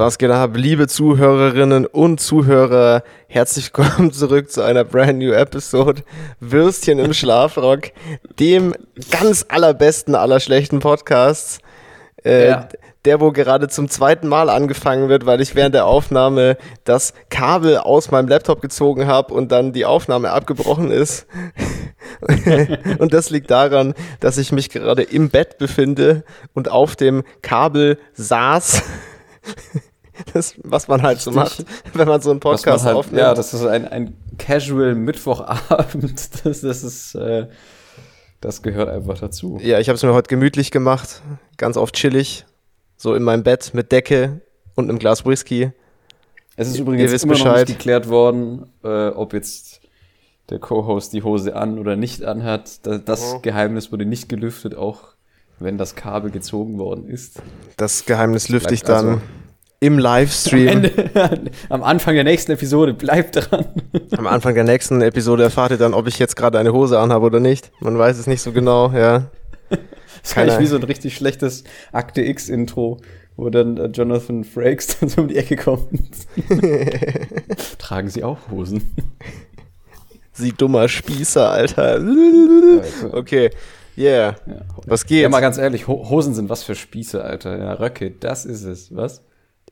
Was geht ab, liebe Zuhörerinnen und Zuhörer? Herzlich willkommen zurück zu einer brand new Episode Würstchen im Schlafrock, dem ganz allerbesten aller schlechten Podcasts. Äh, Ja. Der, wo gerade zum zweiten Mal angefangen wird, weil ich während der Aufnahme das Kabel aus meinem Laptop gezogen habe und dann die Aufnahme abgebrochen ist. und das liegt daran, dass ich mich gerade im Bett befinde und auf dem Kabel saß. Das, was man halt so macht, wenn man so einen Podcast halt, aufnimmt. ja, das ist ein, ein Casual Mittwochabend. Das, das ist, äh, das gehört einfach dazu. Ja, ich habe es mir heute gemütlich gemacht, ganz auf chillig, so in meinem Bett mit Decke und einem Glas Whisky. Es ist übrigens immer noch Bescheid. nicht geklärt worden, äh, ob jetzt der Co-Host die Hose an oder nicht anhat. Da, das Mhm. Geheimnis wurde nicht gelüftet, auch wenn das Kabel gezogen worden ist. Das Geheimnis lüfte ich dann also- im Am, Livestream. Ende, am Anfang der nächsten Episode, bleibt dran. Am Anfang der nächsten Episode erfahrt ihr dann, ob ich jetzt gerade eine Hose anhabe oder nicht. Man weiß es nicht so genau, ja. Das ist Keine- eigentlich wie so ein richtig schlechtes Akte X-Intro, wo dann äh, Jonathan Frakes dann so um die Ecke kommt. Tragen Sie auch Hosen? Sie dummer Spießer, Alter. Okay, yeah. Ja. Was geht? Ja, mal ganz ehrlich, Ho Hosen sind was für Spieße, Alter. Ja, Röcke, das ist es, was?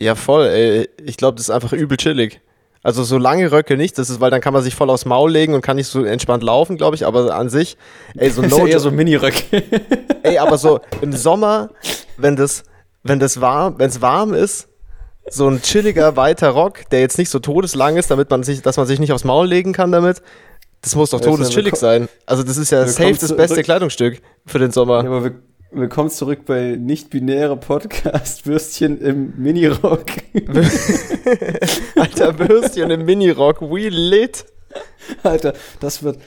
Ja, voll, ey. Ich glaube, das ist einfach übel chillig. Also so lange Röcke nicht, das ist, weil dann kann man sich voll aufs Maul legen und kann nicht so entspannt laufen, glaube ich, aber an sich, ey, so Das ist ja no eher so Mini-Röcke. ey, aber so im Sommer, wenn das, wenn das warm, wenn es warm ist, so ein chilliger, weiter Rock, der jetzt nicht so todeslang ist, damit man sich, dass man sich nicht aufs Maul legen kann damit, das muss doch todeschillig sein. Also das ist ja safe das beste. Kleidungsstück für den Sommer. Ja, aber wir, willkommen zurück bei nicht-binäre Podcast Würstchen im Mini-Rock. Alter Würstchen im Minirock, we lit. Alter, das wird.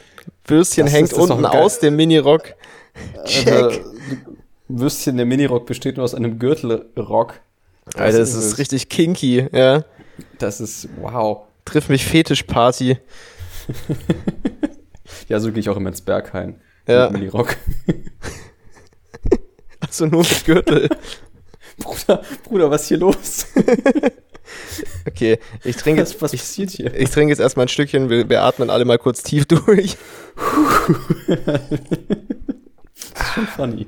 Würstchen Das hängt ist- das ist unten aus dem Minirock. Check. Alter, Würstchen, der Mini-Rock besteht nur aus einem Gürtelrock. Alter, das ist richtig kinky, ja. Das ist, wow. Triff mich Fetischparty. Ja, so gehe ich auch immer ins Berghain. Ja. Mit Mini-Rock. Also nur mit Gürtel. Bruder, Bruder, was ist hier los? Okay, ich trinke Was, jetzt, was ich, passiert hier? ich trinke jetzt erstmal ein Stückchen, wir, wir atmen alle mal kurz tief durch. Schon funny.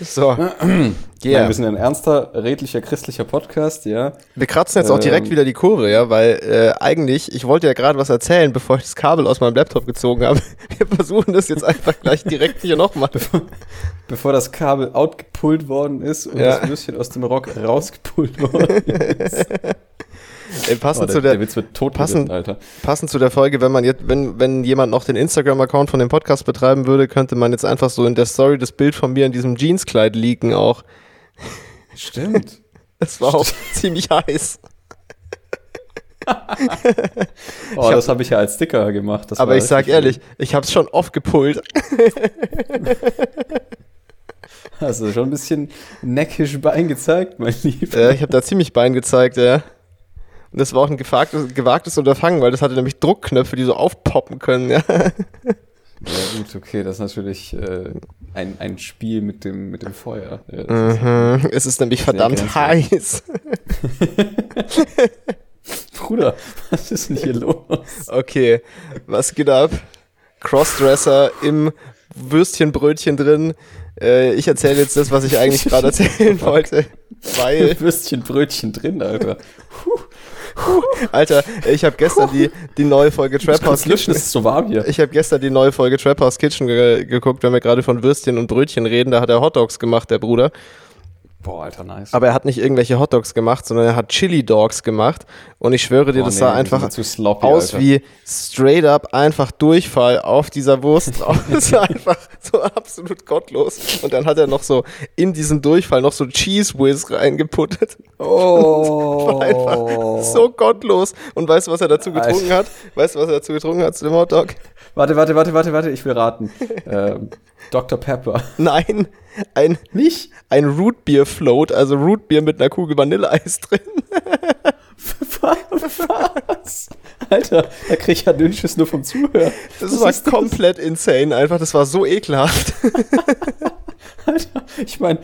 So, Nein, yeah. wir sind ein ernster, redlicher, christlicher Podcast, ja. Wir kratzen jetzt auch direkt Ähm. wieder die Kurve, ja, weil äh, eigentlich, ich wollte ja gerade was erzählen, bevor ich das Kabel aus meinem Laptop gezogen habe. Wir versuchen das jetzt einfach gleich direkt hier nochmal. Bevor das Kabel outgepullt worden ist und Ja. das Würstchen aus dem Rock rausgepullt worden ist. Ey, passend, Oh, der, zu der, der tot passend- Alter. passend zu der Folge, wenn man jetzt, wenn, wenn jemand noch den Instagram-Account von dem Podcast betreiben würde, könnte man jetzt einfach so in der Story das Bild von mir in diesem Jeanskleid leaken auch. Stimmt. Das war auch ziemlich heiß. Oh, das habe ich ja als Sticker gemacht. Aber ich sag ehrlich, ich hab's schon oft gepullt. Also schon ein bisschen neckisch Bein gezeigt, mein Lieber. Äh, ich habe da ziemlich Bein gezeigt, ja. Und das war auch ein gewagtes, gewagtes Unterfangen, weil das hatte nämlich Druckknöpfe, die so aufpoppen können, ja. Ja gut, okay, das ist natürlich äh, ein, ein Spiel mit dem, mit dem Feuer. Ja, das ist- Mhm. Es ist nämlich verdammt heiß. Bruder, was ist denn hier los? Okay, was geht ab? Crossdresser im Würstchenbrötchen drin. Äh, ich erzähle jetzt das, was ich eigentlich gerade erzählen wollte. Weil, Würstchen, Brötchen drin, Alter. Alter, ich habe gestern die, die neue Folge Trap House Kitchen. es ist so warm hier. Ich habe gestern die neue Folge Trap House Kitchen ge geguckt, wenn wir gerade von Würstchen und Brötchen reden. Da hat er Hotdogs gemacht, der Bruder. Boah, Alter, nice. Aber er hat nicht irgendwelche Hotdogs gemacht, sondern er hat Chili Dogs gemacht. Und ich schwöre dir, Boah, das nee, sah einfach sloppy, aus Alter. wie straight up einfach Durchfall auf dieser Wurst drauf. Das war einfach so absolut gottlos. Und dann hat er noch so in diesen Durchfall noch so Cheese Whiz reingeputtet. Oh. War einfach so gottlos. Und weißt du, was er dazu Alter. getrunken hat? Weißt du, was er dazu getrunken hat zu dem Hotdog? Warte, warte, warte, warte, warte, ich will raten. ähm, Dr. Pepper. Nein, ein, Nicht? ein Root Beer Float, also Root Beer mit einer Kugel Vanilleeis drin. Was? Alter, da krieg ich ja Dünnschiss nur vom Zuhören. Das Was war ist das? komplett insane, einfach, das war so ekelhaft. Alter, ich meine,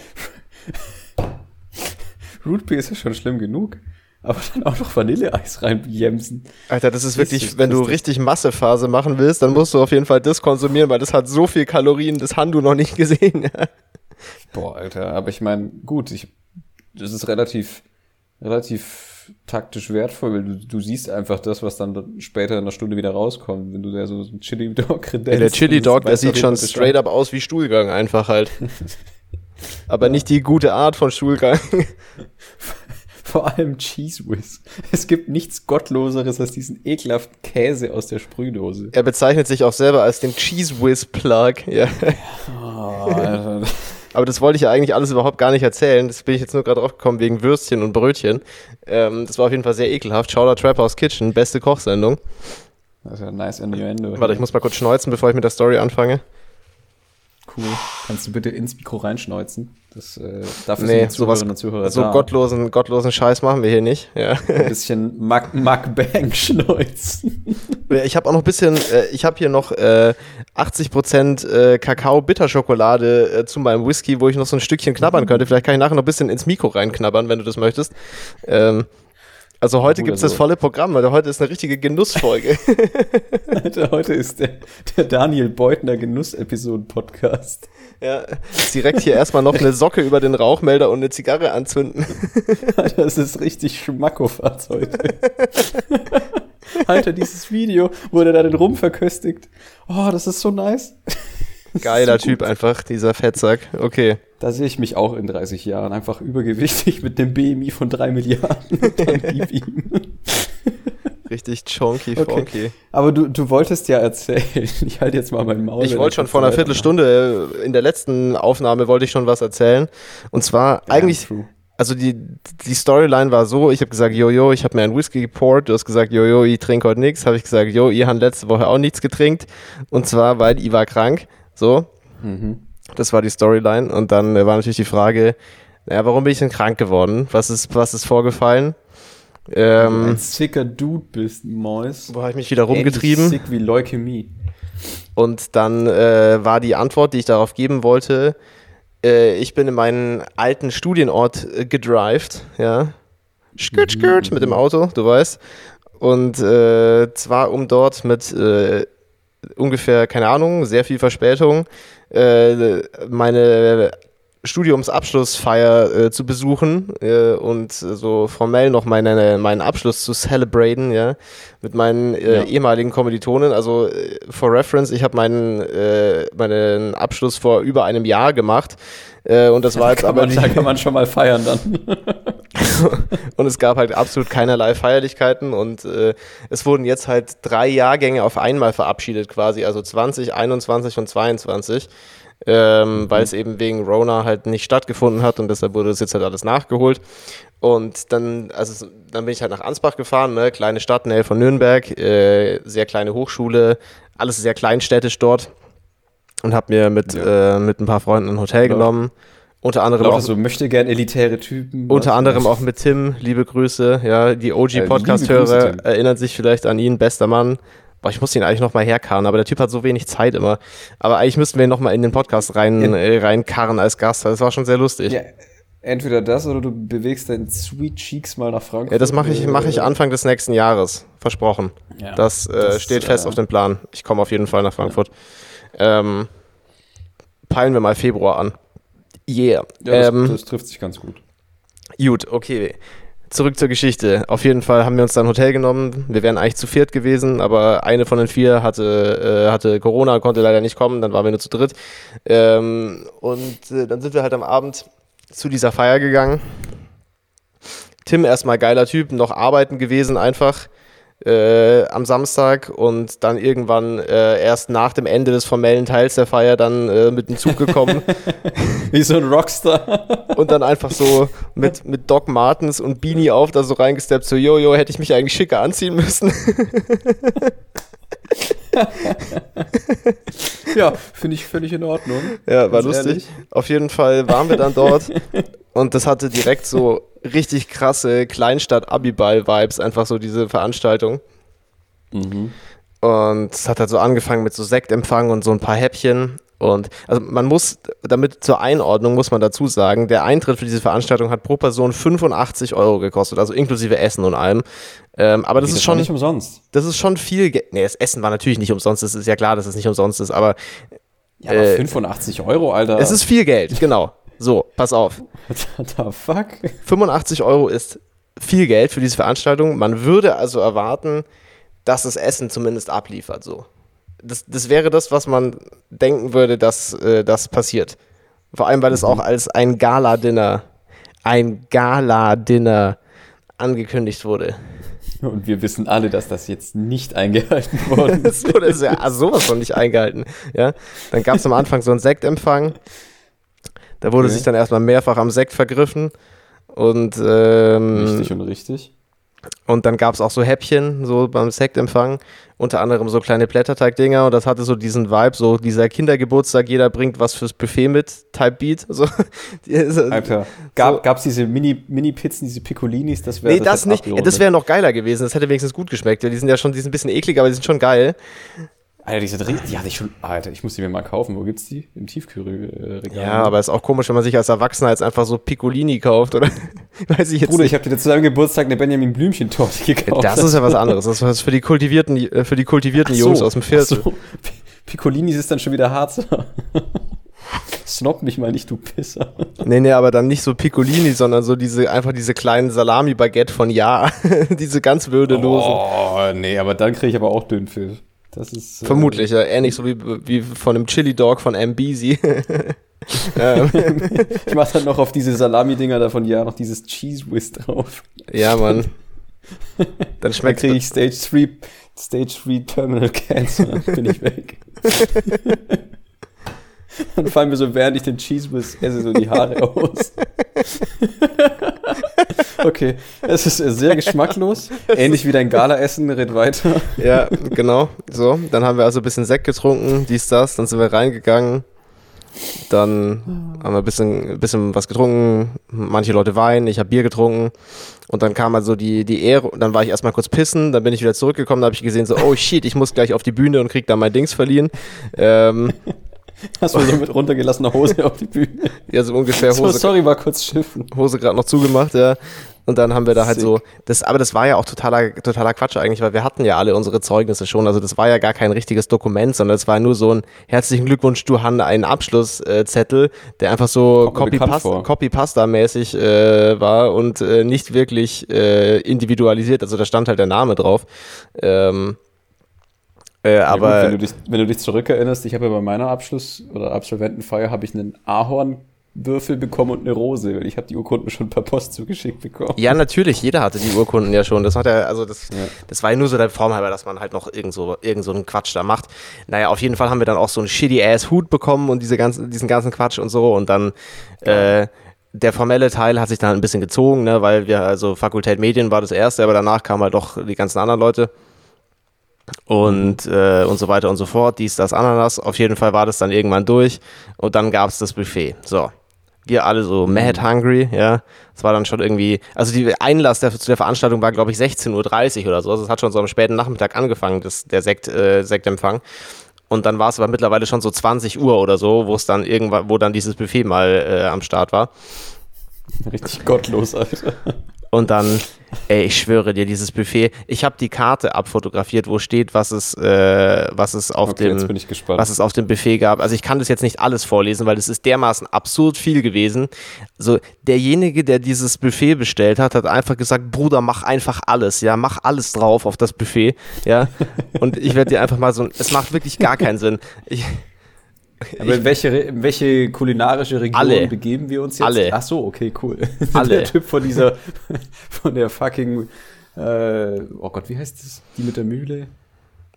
Root Beer ist ja schon schlimm genug. Aber dann auch noch Vanilleeis reinjemsen. Alter, das ist wirklich, Jesus wenn du richtig Massephase machen willst, dann musst du auf jeden Fall das konsumieren, weil das hat so viel Kalorien, das haben du noch nicht gesehen. Boah, Alter, aber ich meine, gut, ich, das ist relativ, relativ taktisch wertvoll, weil du, du siehst einfach das, was dann später in einer Stunde wieder rauskommt, wenn du da so einen Chili Dog kredenzt. der Chili Dog, der sieht schon straight up aus wie Stuhlgang einfach halt. Aber nicht die gute Art von Stuhlgang. Vor allem Cheese Whiz. Es gibt nichts Gottloseres als diesen ekelhaften Käse aus der Sprühdose. Er bezeichnet sich auch selber als den Cheese Whiz Plug. Ja. Oh. Aber das wollte ich ja eigentlich alles überhaupt gar nicht erzählen. Das bin ich jetzt nur gerade drauf gekommen wegen Würstchen und Brötchen. Ähm, das war auf jeden Fall sehr ekelhaft. Shoutout Trap House Kitchen, beste Kochsendung. Das ist ja ein nice Innuendo. Warte, ich muss mal kurz schneuzen, bevor ich mit der Story anfange. Cool. Kannst du bitte ins Mikro reinschneuzen? Das, äh, dafür Nee, sind Zuhörerinnen und Zuhörer so da. gottlosen, gottlosen Scheiß machen wir hier nicht. Ja. Ein bisschen Mac, Mac Bang schneuzen. Ich habe auch noch ein bisschen, äh, ich habe hier noch äh, 80% äh, Kakao-Bitterschokolade äh, zu meinem Whisky, wo ich noch so ein Stückchen knabbern könnte. Vielleicht kann ich nachher noch ein bisschen ins Mikro reinknabbern, wenn du das möchtest. Ähm, also heute gibt's also- das volle Programm, weil heute ist eine richtige Genussfolge. Alter, heute ist der, der Daniel Beutner Genuss-Episoden-Podcast. ja, direkt hier erstmal noch eine Socke über den Rauchmelder und eine Zigarre anzünden. Alter, das ist richtig Schmackofatz heute. Alter, dieses Video, wo er da den Rum verköstigt. Oh, das ist so nice. Geiler Typ einfach, dieser Fettsack. Okay. Da sehe ich mich auch in 30 Jahren. Einfach übergewichtig mit dem BMI von 3 Milliarden. Und dann gib ihm. Richtig chonky, Okay. funky. Aber du, du wolltest ja erzählen. Ich halte jetzt mal mein Maul. Ich wollte schon vor einer. Viertelstunde, äh, in der letzten Aufnahme wollte ich schon was erzählen. Und zwar eigentlich, true. also die, die Storyline war so, ich habe gesagt, Jojo, ich habe mir einen Whisky geport, du hast gesagt, Jojo, ich trinke heute nichts. Habe ich gesagt, Jo, ihr habt letzte Woche auch nichts getrinkt. Und zwar, weil ich war krank. So, Mhm. das war die Storyline. Und dann äh, war natürlich die Frage, naja, warum bin ich denn krank geworden? Was ist, was ist vorgefallen? Du ein Ähm, sicker Dude bist, Mois. wo habe ich mich wieder rumgetrieben? Ähnlich sick wie Leukämie. Und dann äh, war die Antwort, die ich darauf geben wollte, äh, ich bin in meinen alten Studienort äh, gedrived, ja. Skirt, skirt mit dem Auto, du weißt. Und äh, zwar um dort mit äh, ungefähr, keine Ahnung, sehr viel Verspätung, äh, meine Studiumsabschlussfeier äh, zu besuchen äh, und so formell noch meine, meinen Abschluss zu celebraten, ja, mit meinen äh, Ja. ehemaligen Kommilitonen. Also äh, for reference, ich habe meinen, äh, meinen Abschluss vor über einem Jahr gemacht äh, und das war jetzt Kann aber man, nicht, da kann man schon mal feiern dann. und es gab halt absolut keinerlei Feierlichkeiten und äh, es wurden jetzt halt drei Jahrgänge auf einmal verabschiedet quasi, also 20, 21 und 22, ähm, weil es eben wegen Rona halt nicht stattgefunden hat und deshalb wurde das jetzt halt alles nachgeholt. Und dann, also dann bin ich halt nach Ansbach gefahren, ne, kleine Stadt, Nähe von Nürnberg, äh, sehr kleine Hochschule, alles sehr kleinstädtisch dort und habe mir mit, äh, mit ein paar Freunden ein Hotel Laut- genommen. Unter anderem Lauter auch so möchte gern elitäre Typen. unter Was? anderem auch mit Tim, liebe Grüße. Ja, die OG-Podcast-Hörer Tim. erinnern sich vielleicht an ihn, bester Mann. Boah, ich muss ihn eigentlich noch mal herkarren, aber der Typ hat so wenig Zeit immer. Aber eigentlich müssten wir ihn noch mal in den Podcast rein, Ja. äh, reinkarren als Gast. Das war schon sehr lustig. Ja, Ja, entweder das oder du bewegst deinen Sweet Cheeks mal nach Frankfurt. das mache ich, mach ich Anfang des nächsten Jahres. Versprochen. Ja. Das, äh, Das, steht fest äh, auf dem Plan. Ich komme auf jeden Fall nach Frankfurt. Ähm, peilen wir mal Februar an. Yeah. Ja, das, ähm, das trifft sich ganz gut. Gut, okay. Zurück zur Geschichte. Auf jeden Fall haben wir uns dann ein Hotel genommen. Wir wären eigentlich zu viert gewesen, aber eine von den vier hatte, äh, hatte Corona, konnte leider nicht kommen. Dann waren wir nur zu dritt. Ähm, und äh, dann sind wir halt am Abend zu dieser Feier gegangen. Tim erstmal geiler Typ, noch arbeiten gewesen einfach äh, am Samstag und dann irgendwann äh, erst nach dem Ende des formellen Teils der Feier dann äh, mit dem Zug gekommen. Wie so ein Rockstar. und dann einfach so mit, mit Doc Martens und Beanie auf, da so reingesteppt, so, jojo, hätte ich mich eigentlich schicker anziehen müssen. ja, finde ich völlig in Ordnung. ja, war Ganz lustig. ehrlich. Auf jeden Fall waren wir dann dort und das hatte direkt so richtig krasse Kleinstadt-Abiball-Vibes, einfach so diese Veranstaltung. Mhm. Und es hat halt so angefangen mit so Sektempfang und so ein paar Häppchen. Und also man muss, damit zur Einordnung muss man dazu sagen, der Eintritt für diese Veranstaltung hat pro Person 85 Euro gekostet, also inklusive Essen und allem. Ähm, aber das Okay, ist schon nicht umsonst. das ist schon viel Geld. Nee, das Essen war natürlich nicht umsonst, das ist ja klar, dass es nicht umsonst ist, aber Ja, aber Äh, 85 Euro, Alter. es ist viel Geld, genau. So, pass auf. What the fuck? 85 Euro ist viel Geld für diese Veranstaltung. Man würde also erwarten, dass das Essen zumindest abliefert. So. Das, das wäre das, was man denken würde, dass äh, das passiert. Vor allem, weil es auch als ein Gala-Dinner, ein Gala-Dinner angekündigt wurde. Und wir wissen alle, dass das jetzt nicht eingehalten worden ist. Das wurde ja also sowas von nicht eingehalten. Ja? Dann gab es am Anfang so einen Sektempfang. Da wurde Okay. sich dann erstmal mehrfach am Sekt vergriffen. Und ähm, Richtig und richtig. Und dann gab es auch so Häppchen, so beim Sektempfang, unter anderem so kleine Blätterteig-Dinger und das hatte so diesen Vibe, so dieser Kindergeburtstag, jeder bringt was fürs Buffet mit, Type Beat. So. So- Alter, gab, so- gab's diese Mini, Mini-Pizzen, diese Piccolinis? Das wäre Nee, das nicht. Das wäre noch geiler gewesen. Das hätte wenigstens gut geschmeckt. Die sind ja schon, die sind ein bisschen eklig, aber die sind schon geil. Alter, die sind richtig, die hatte ich schon, Alter, ich muss die mir mal kaufen. Wo gibt's die? Im Tiefkühlregal. Ja, aber ist auch komisch, wenn man sich als Erwachsener jetzt einfach so Piccolini kauft, oder? Weiß ich jetzt Bruder, ich habe dir zu deinem Geburtstag eine Benjamin Blümchen-Torte gekauft. Das ist ja was anderes. Das ist was für die kultivierten, äh, für die kultivierten so, Jungs aus dem Viertel. so. Piccolinis ist dann schon wieder Harzer. Snob mich mal nicht, du Pisser. Nee, nee, aber dann nicht so Piccolini, sondern so diese, einfach diese kleinen Salami-Baguette von Ja. diese ganz würdelosen. Oh, nee, aber dann kriege ich aber auch Dünnpfiff. Das ist. äh, Vermutlich, ja. Ähnlich so wie, wie von einem Chili Dog von MBZ. ähm, Ich mache dann noch auf diese Salami-Dinger da von Ja noch dieses Cheese Whiz drauf. ja, Mann. Dann Dann schmeckt kriege ich Stage 3, Stage 3 Terminal Cancer. Bin ich weg. Dann fallen mir so, während ich den Cheese Whiz esse, so die Haare aus. Okay, es ist sehr geschmacklos. Ähnlich wie dein Gala-Essen, red weiter. Ja, genau. So, dann haben wir also ein bisschen Sekt getrunken, dies, das, dann sind wir reingegangen. Dann haben wir ein bisschen, ein bisschen was getrunken. Manche Leute Wein, ich habe Bier getrunken. Und dann kam also die, die Ehre, dann war ich erstmal kurz pissen, dann bin ich wieder zurückgekommen, da habe ich gesehen, so, oh shit, ich muss gleich auf die Bühne und krieg da mein Dings verliehen. Ähm, Hast du so mit runtergelassener Hose auf die Bühne. ja, so ungefähr So, Hose, sorry, war kurz schiffen. Hose gerade noch zugemacht, ja. Und dann haben wir da halt Sick. so, das, aber das war ja auch totaler, totaler Quatsch eigentlich, weil wir hatten ja alle unsere Zeugnisse schon. Also das war ja gar kein richtiges Dokument, sondern es war nur so ein herzlichen Glückwunsch, du Han, einen Abschlusszettel, der einfach so. Copy-Pasta-mäßig äh, war und äh, nicht wirklich äh, individualisiert. Also da stand halt der Name drauf. Ähm, äh, Ja, aber gut, wenn, du dich, wenn du dich zurückerinnerst, ich habe ja bei meiner Abschluss- oder Absolventenfeier habe ich einen Ahornwürfel bekommen und eine Rose, weil ich habe die Urkunden schon per Post zugeschickt bekommen. Ja, natürlich, jeder hatte die Urkunden ja schon. Das hat ja, also das, Ja. das war ja nur so der Form halber, dass man halt noch irgend so, irgend so einen Quatsch da macht. Naja, auf jeden Fall haben wir dann auch so einen shitty-ass-Hut bekommen und diese ganzen, diesen ganzen Quatsch und so. Und dann, äh, der formelle Teil hat sich dann ein bisschen gezogen, ne, weil wir, also Fakultät Medien war das erste, aber danach kamen halt doch die ganzen anderen Leute. Und, äh, und so weiter und so fort, dies, das, Ananas. Auf jeden Fall war das dann irgendwann durch und dann gab es das Buffet. So. Wir alle so mad hungry, ja. Es war dann schon irgendwie, also die Einlass der, zu der Veranstaltung war, glaube ich, 16.30 Uhr oder so. Also es hat schon so am späten Nachmittag angefangen, das, der Sekt, äh, Sektempfang. Und dann war es aber mittlerweile schon so 20 Uhr oder so, wo es dann irgendwann, wo dann dieses Buffet mal äh, am Start war. Richtig gottlos, Alter. Und dann, ey, ich schwöre dir, dieses Buffet, ich habe die Karte abfotografiert, wo steht, was es, äh, was es auf Okay, dem, was es auf dem Buffet gab. Also ich kann das jetzt nicht alles vorlesen, weil es ist dermaßen absurd viel gewesen. So, derjenige, der dieses Buffet bestellt hat, hat einfach gesagt, Bruder, mach einfach alles, ja, mach alles drauf auf das Buffet, ja. Und ich werde dir einfach mal so, es macht wirklich gar keinen Sinn. Ich, Aber in welche, in welche kulinarische Region Alle. begeben wir uns jetzt? Alle. Ach so, okay, cool. Alle. Der Typ von dieser, von der fucking, äh, oh Gott, wie heißt das? Die mit der Mühle?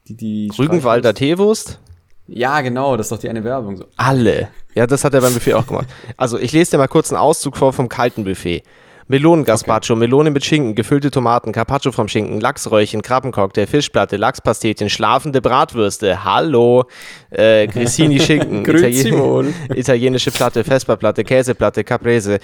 Die, die Rügenwalder? Teewurst? Ja, genau, das ist doch die eine Werbung. So. Alle. Ja, das hat er beim Buffet auch gemacht. Also, ich lese dir mal kurz einen Auszug vor vom kalten Buffet. Melonen-Gazpacho, Melone mit Schinken, gefüllte Tomaten, Carpaccio vom Schinken, Lachsröllchen, Krabbencocktail, Fischplatte, Lachspastetchen, schlafende Bratwürste, hallo, äh, Grissini Schinken, Grüezi wohl. italienische Platte, Vesperplatte, Käseplatte, Caprese,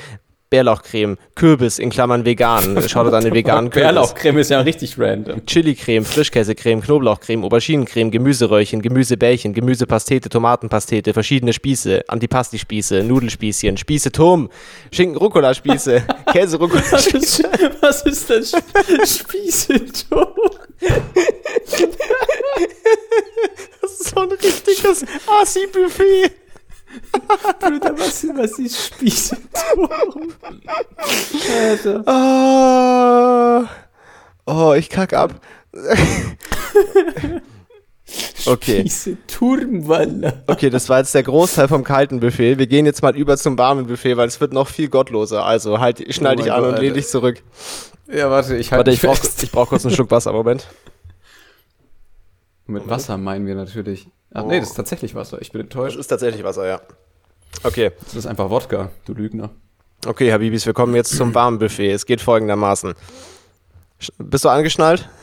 Bärlauchcreme, Kürbis in Klammern vegan. Schaut an den veganen Kürbis. Bärlauchcreme ist ja richtig random. Chili-Creme, Frischkäsecreme, Knoblauchcreme, Auberginencreme, Gemüseröllchen, Gemüsebällchen, Gemüsepastete, Tomatenpastete, verschiedene Spieße, Antipasti-Spieße, Nudelspießchen, Spieße-Turm, Schinken-Rucola-Spieße, Käse-Rucola-Spieße. Was ist denn Spießeturm? Das ist so ein richtiges Assi-Buffet. Bruder, was, was ist Spießeturm? Alter. Ah. Oh, ich kack ab. Okay. Spießeturm, Wallah. Okay, das war jetzt der Großteil vom kalten Buffet. Wir gehen jetzt mal über zum warmen Buffet, weil es wird noch viel gottloser. Also halt, schnall Oh dich an Gott, und lehn Alter. dich zurück. Ja, warte, ich halte Warte, ich brauch, fest. ich brauch kurz einen Schluck Wasser. Moment. Mit Wasser meinen wir natürlich. Ach nee, das ist tatsächlich Wasser. Ich bin Das enttäuscht. ist tatsächlich Wasser, ja. Okay. Das ist einfach Wodka, du Lügner. Okay, Habibis, wir kommen jetzt zum warmen Buffet. Es geht folgendermaßen. Bist du angeschnallt?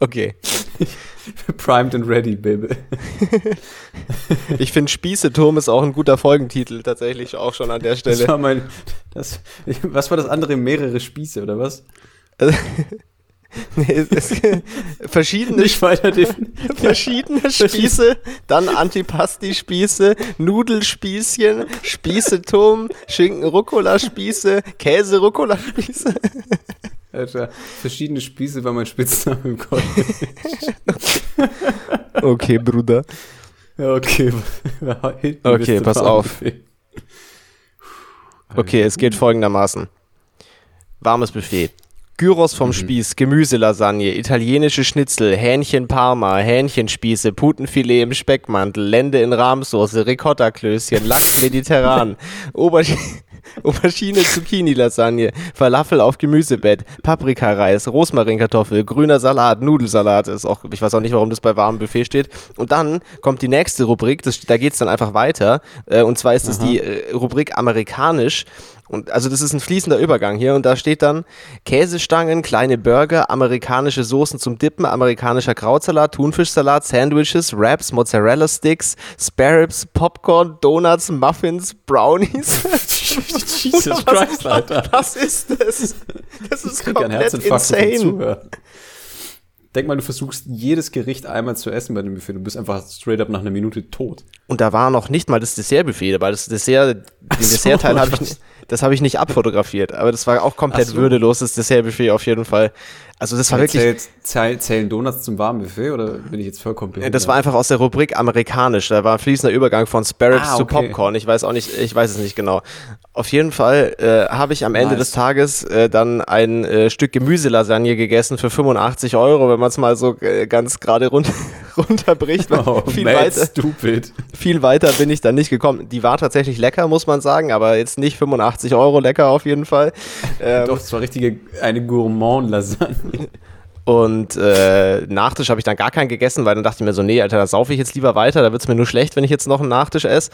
Okay. Primed and ready, baby. Ich finde Spießeturm ist auch ein guter Folgentitel, tatsächlich auch schon an der Das Stelle. war mein. Das, was war das andere? Mehrere Spieße, oder was? Nee, es ist verschiedene, Nicht weiter verschiedene Spieße, dann Antipasti-Spieße, Nudelspießchen, Spießeturm, Schinken-Rucola-Spieße, Käse-Rucola-Spieße. Alter, verschiedene Spieße war mein Spitzname im College. Okay, Bruder. Okay. Okay, pass auf. Okay, es geht folgendermaßen. Warmes Buffet. Gyros vom Spieß, Gemüselasagne, italienische Schnitzel, Hähnchen Parma, Hähnchenspieße, Putenfilet im Speckmantel, Lende in Rahmsoße, Ricotta-Klößchen, Lachs mediterran, Aubergine, Aubergine Zucchini-Lasagne, Falafel auf Gemüsebett, Paprikareis, Rosmarinkartoffel, grüner Salat, Nudelsalat, ist auch, ich weiß auch nicht, warum das bei warmem Buffet steht. Und dann kommt die nächste Rubrik, das, da geht's dann einfach weiter, äh, und zwar ist es die äh, Rubrik amerikanisch. Und also das ist ein fließender Übergang hier und da steht dann Käsestangen, kleine Burger, amerikanische Soßen zum Dippen, amerikanischer Krautsalat, Thunfischsalat, Sandwiches, Wraps, Mozzarella Sticks, Sparrows, Popcorn, Donuts, Muffins, Brownies. Jesus Christ, Alter. Was ist das? Das Ich ist einen komplett insane. Denk mal, du versuchst jedes Gericht einmal zu essen bei dem Buffet. Du bist einfach straight up nach einer Minute tot. Und da war noch nicht mal das Dessertbuffet, weil das Dessert, den so, Dessertteil habe ich, das habe ich nicht abfotografiert, aber das war auch komplett so. würdelos, das Dessertbuffet auf jeden Fall. Also das war wirklich, zähl- zählen Donuts zum warmen Buffet oder bin ich jetzt vollkommen behindert? Das war einfach aus der Rubrik amerikanisch. Da war ein fließender Übergang von Sparrows Ah, zu okay. Popcorn. Ich weiß auch nicht, ich weiß es nicht genau. Auf jeden Fall äh, habe ich am Ende Nice. des Tages äh, dann ein äh, Stück Gemüselasagne gegessen für 85 Euro, wenn man es mal so äh, ganz gerade run runterbricht. oh, viel, mad weiter, stupid. viel weiter bin ich dann nicht gekommen. Die war tatsächlich lecker, muss man sagen, aber jetzt nicht 85 Euro lecker auf jeden Fall. Ähm, Doch, es war richtige, eine Gourmand-Lasagne. Und äh, Nachtisch habe ich dann gar keinen gegessen, weil dann dachte ich mir so, nee, Alter, da saufe ich jetzt lieber weiter, da wird es mir nur schlecht, wenn ich jetzt noch einen Nachtisch esse.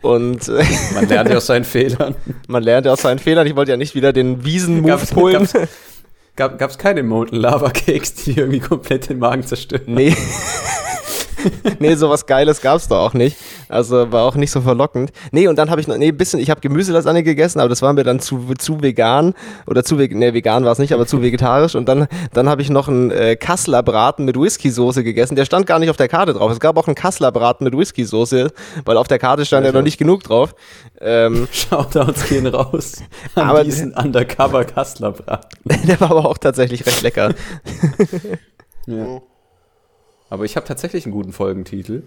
Und äh, Man lernt ja aus seinen Fehlern. man lernt ja aus seinen Fehlern. Ich wollte ja nicht wieder den Wiesen-Move pullen. gab's- Gab es keine Molten Lava Cakes, die irgendwie komplett den Magen zerstören? Nee. nee, sowas Geiles gab's da auch nicht. Also war auch nicht so verlockend. Nee, und dann habe ich noch, nee, ein bisschen, ich habe Gemüselasagne gegessen, aber das war mir dann zu, zu vegan. Oder zu, nee, vegan war es nicht, aber zu vegetarisch. Und dann, dann habe ich noch einen äh, Kasseler Braten mit Whisky-Soße gegessen. Der stand gar nicht auf der Karte drauf. Es gab auch einen Kasseler Braten mit Whisky-Soße, weil auf der Karte stand ja noch nicht genug drauf. Ähm, Shoutouts gehen raus an Aber- diesen Undercover Kassler Braten. der war aber auch tatsächlich recht lecker. Ja. Aber ich habe tatsächlich einen guten Folgentitel.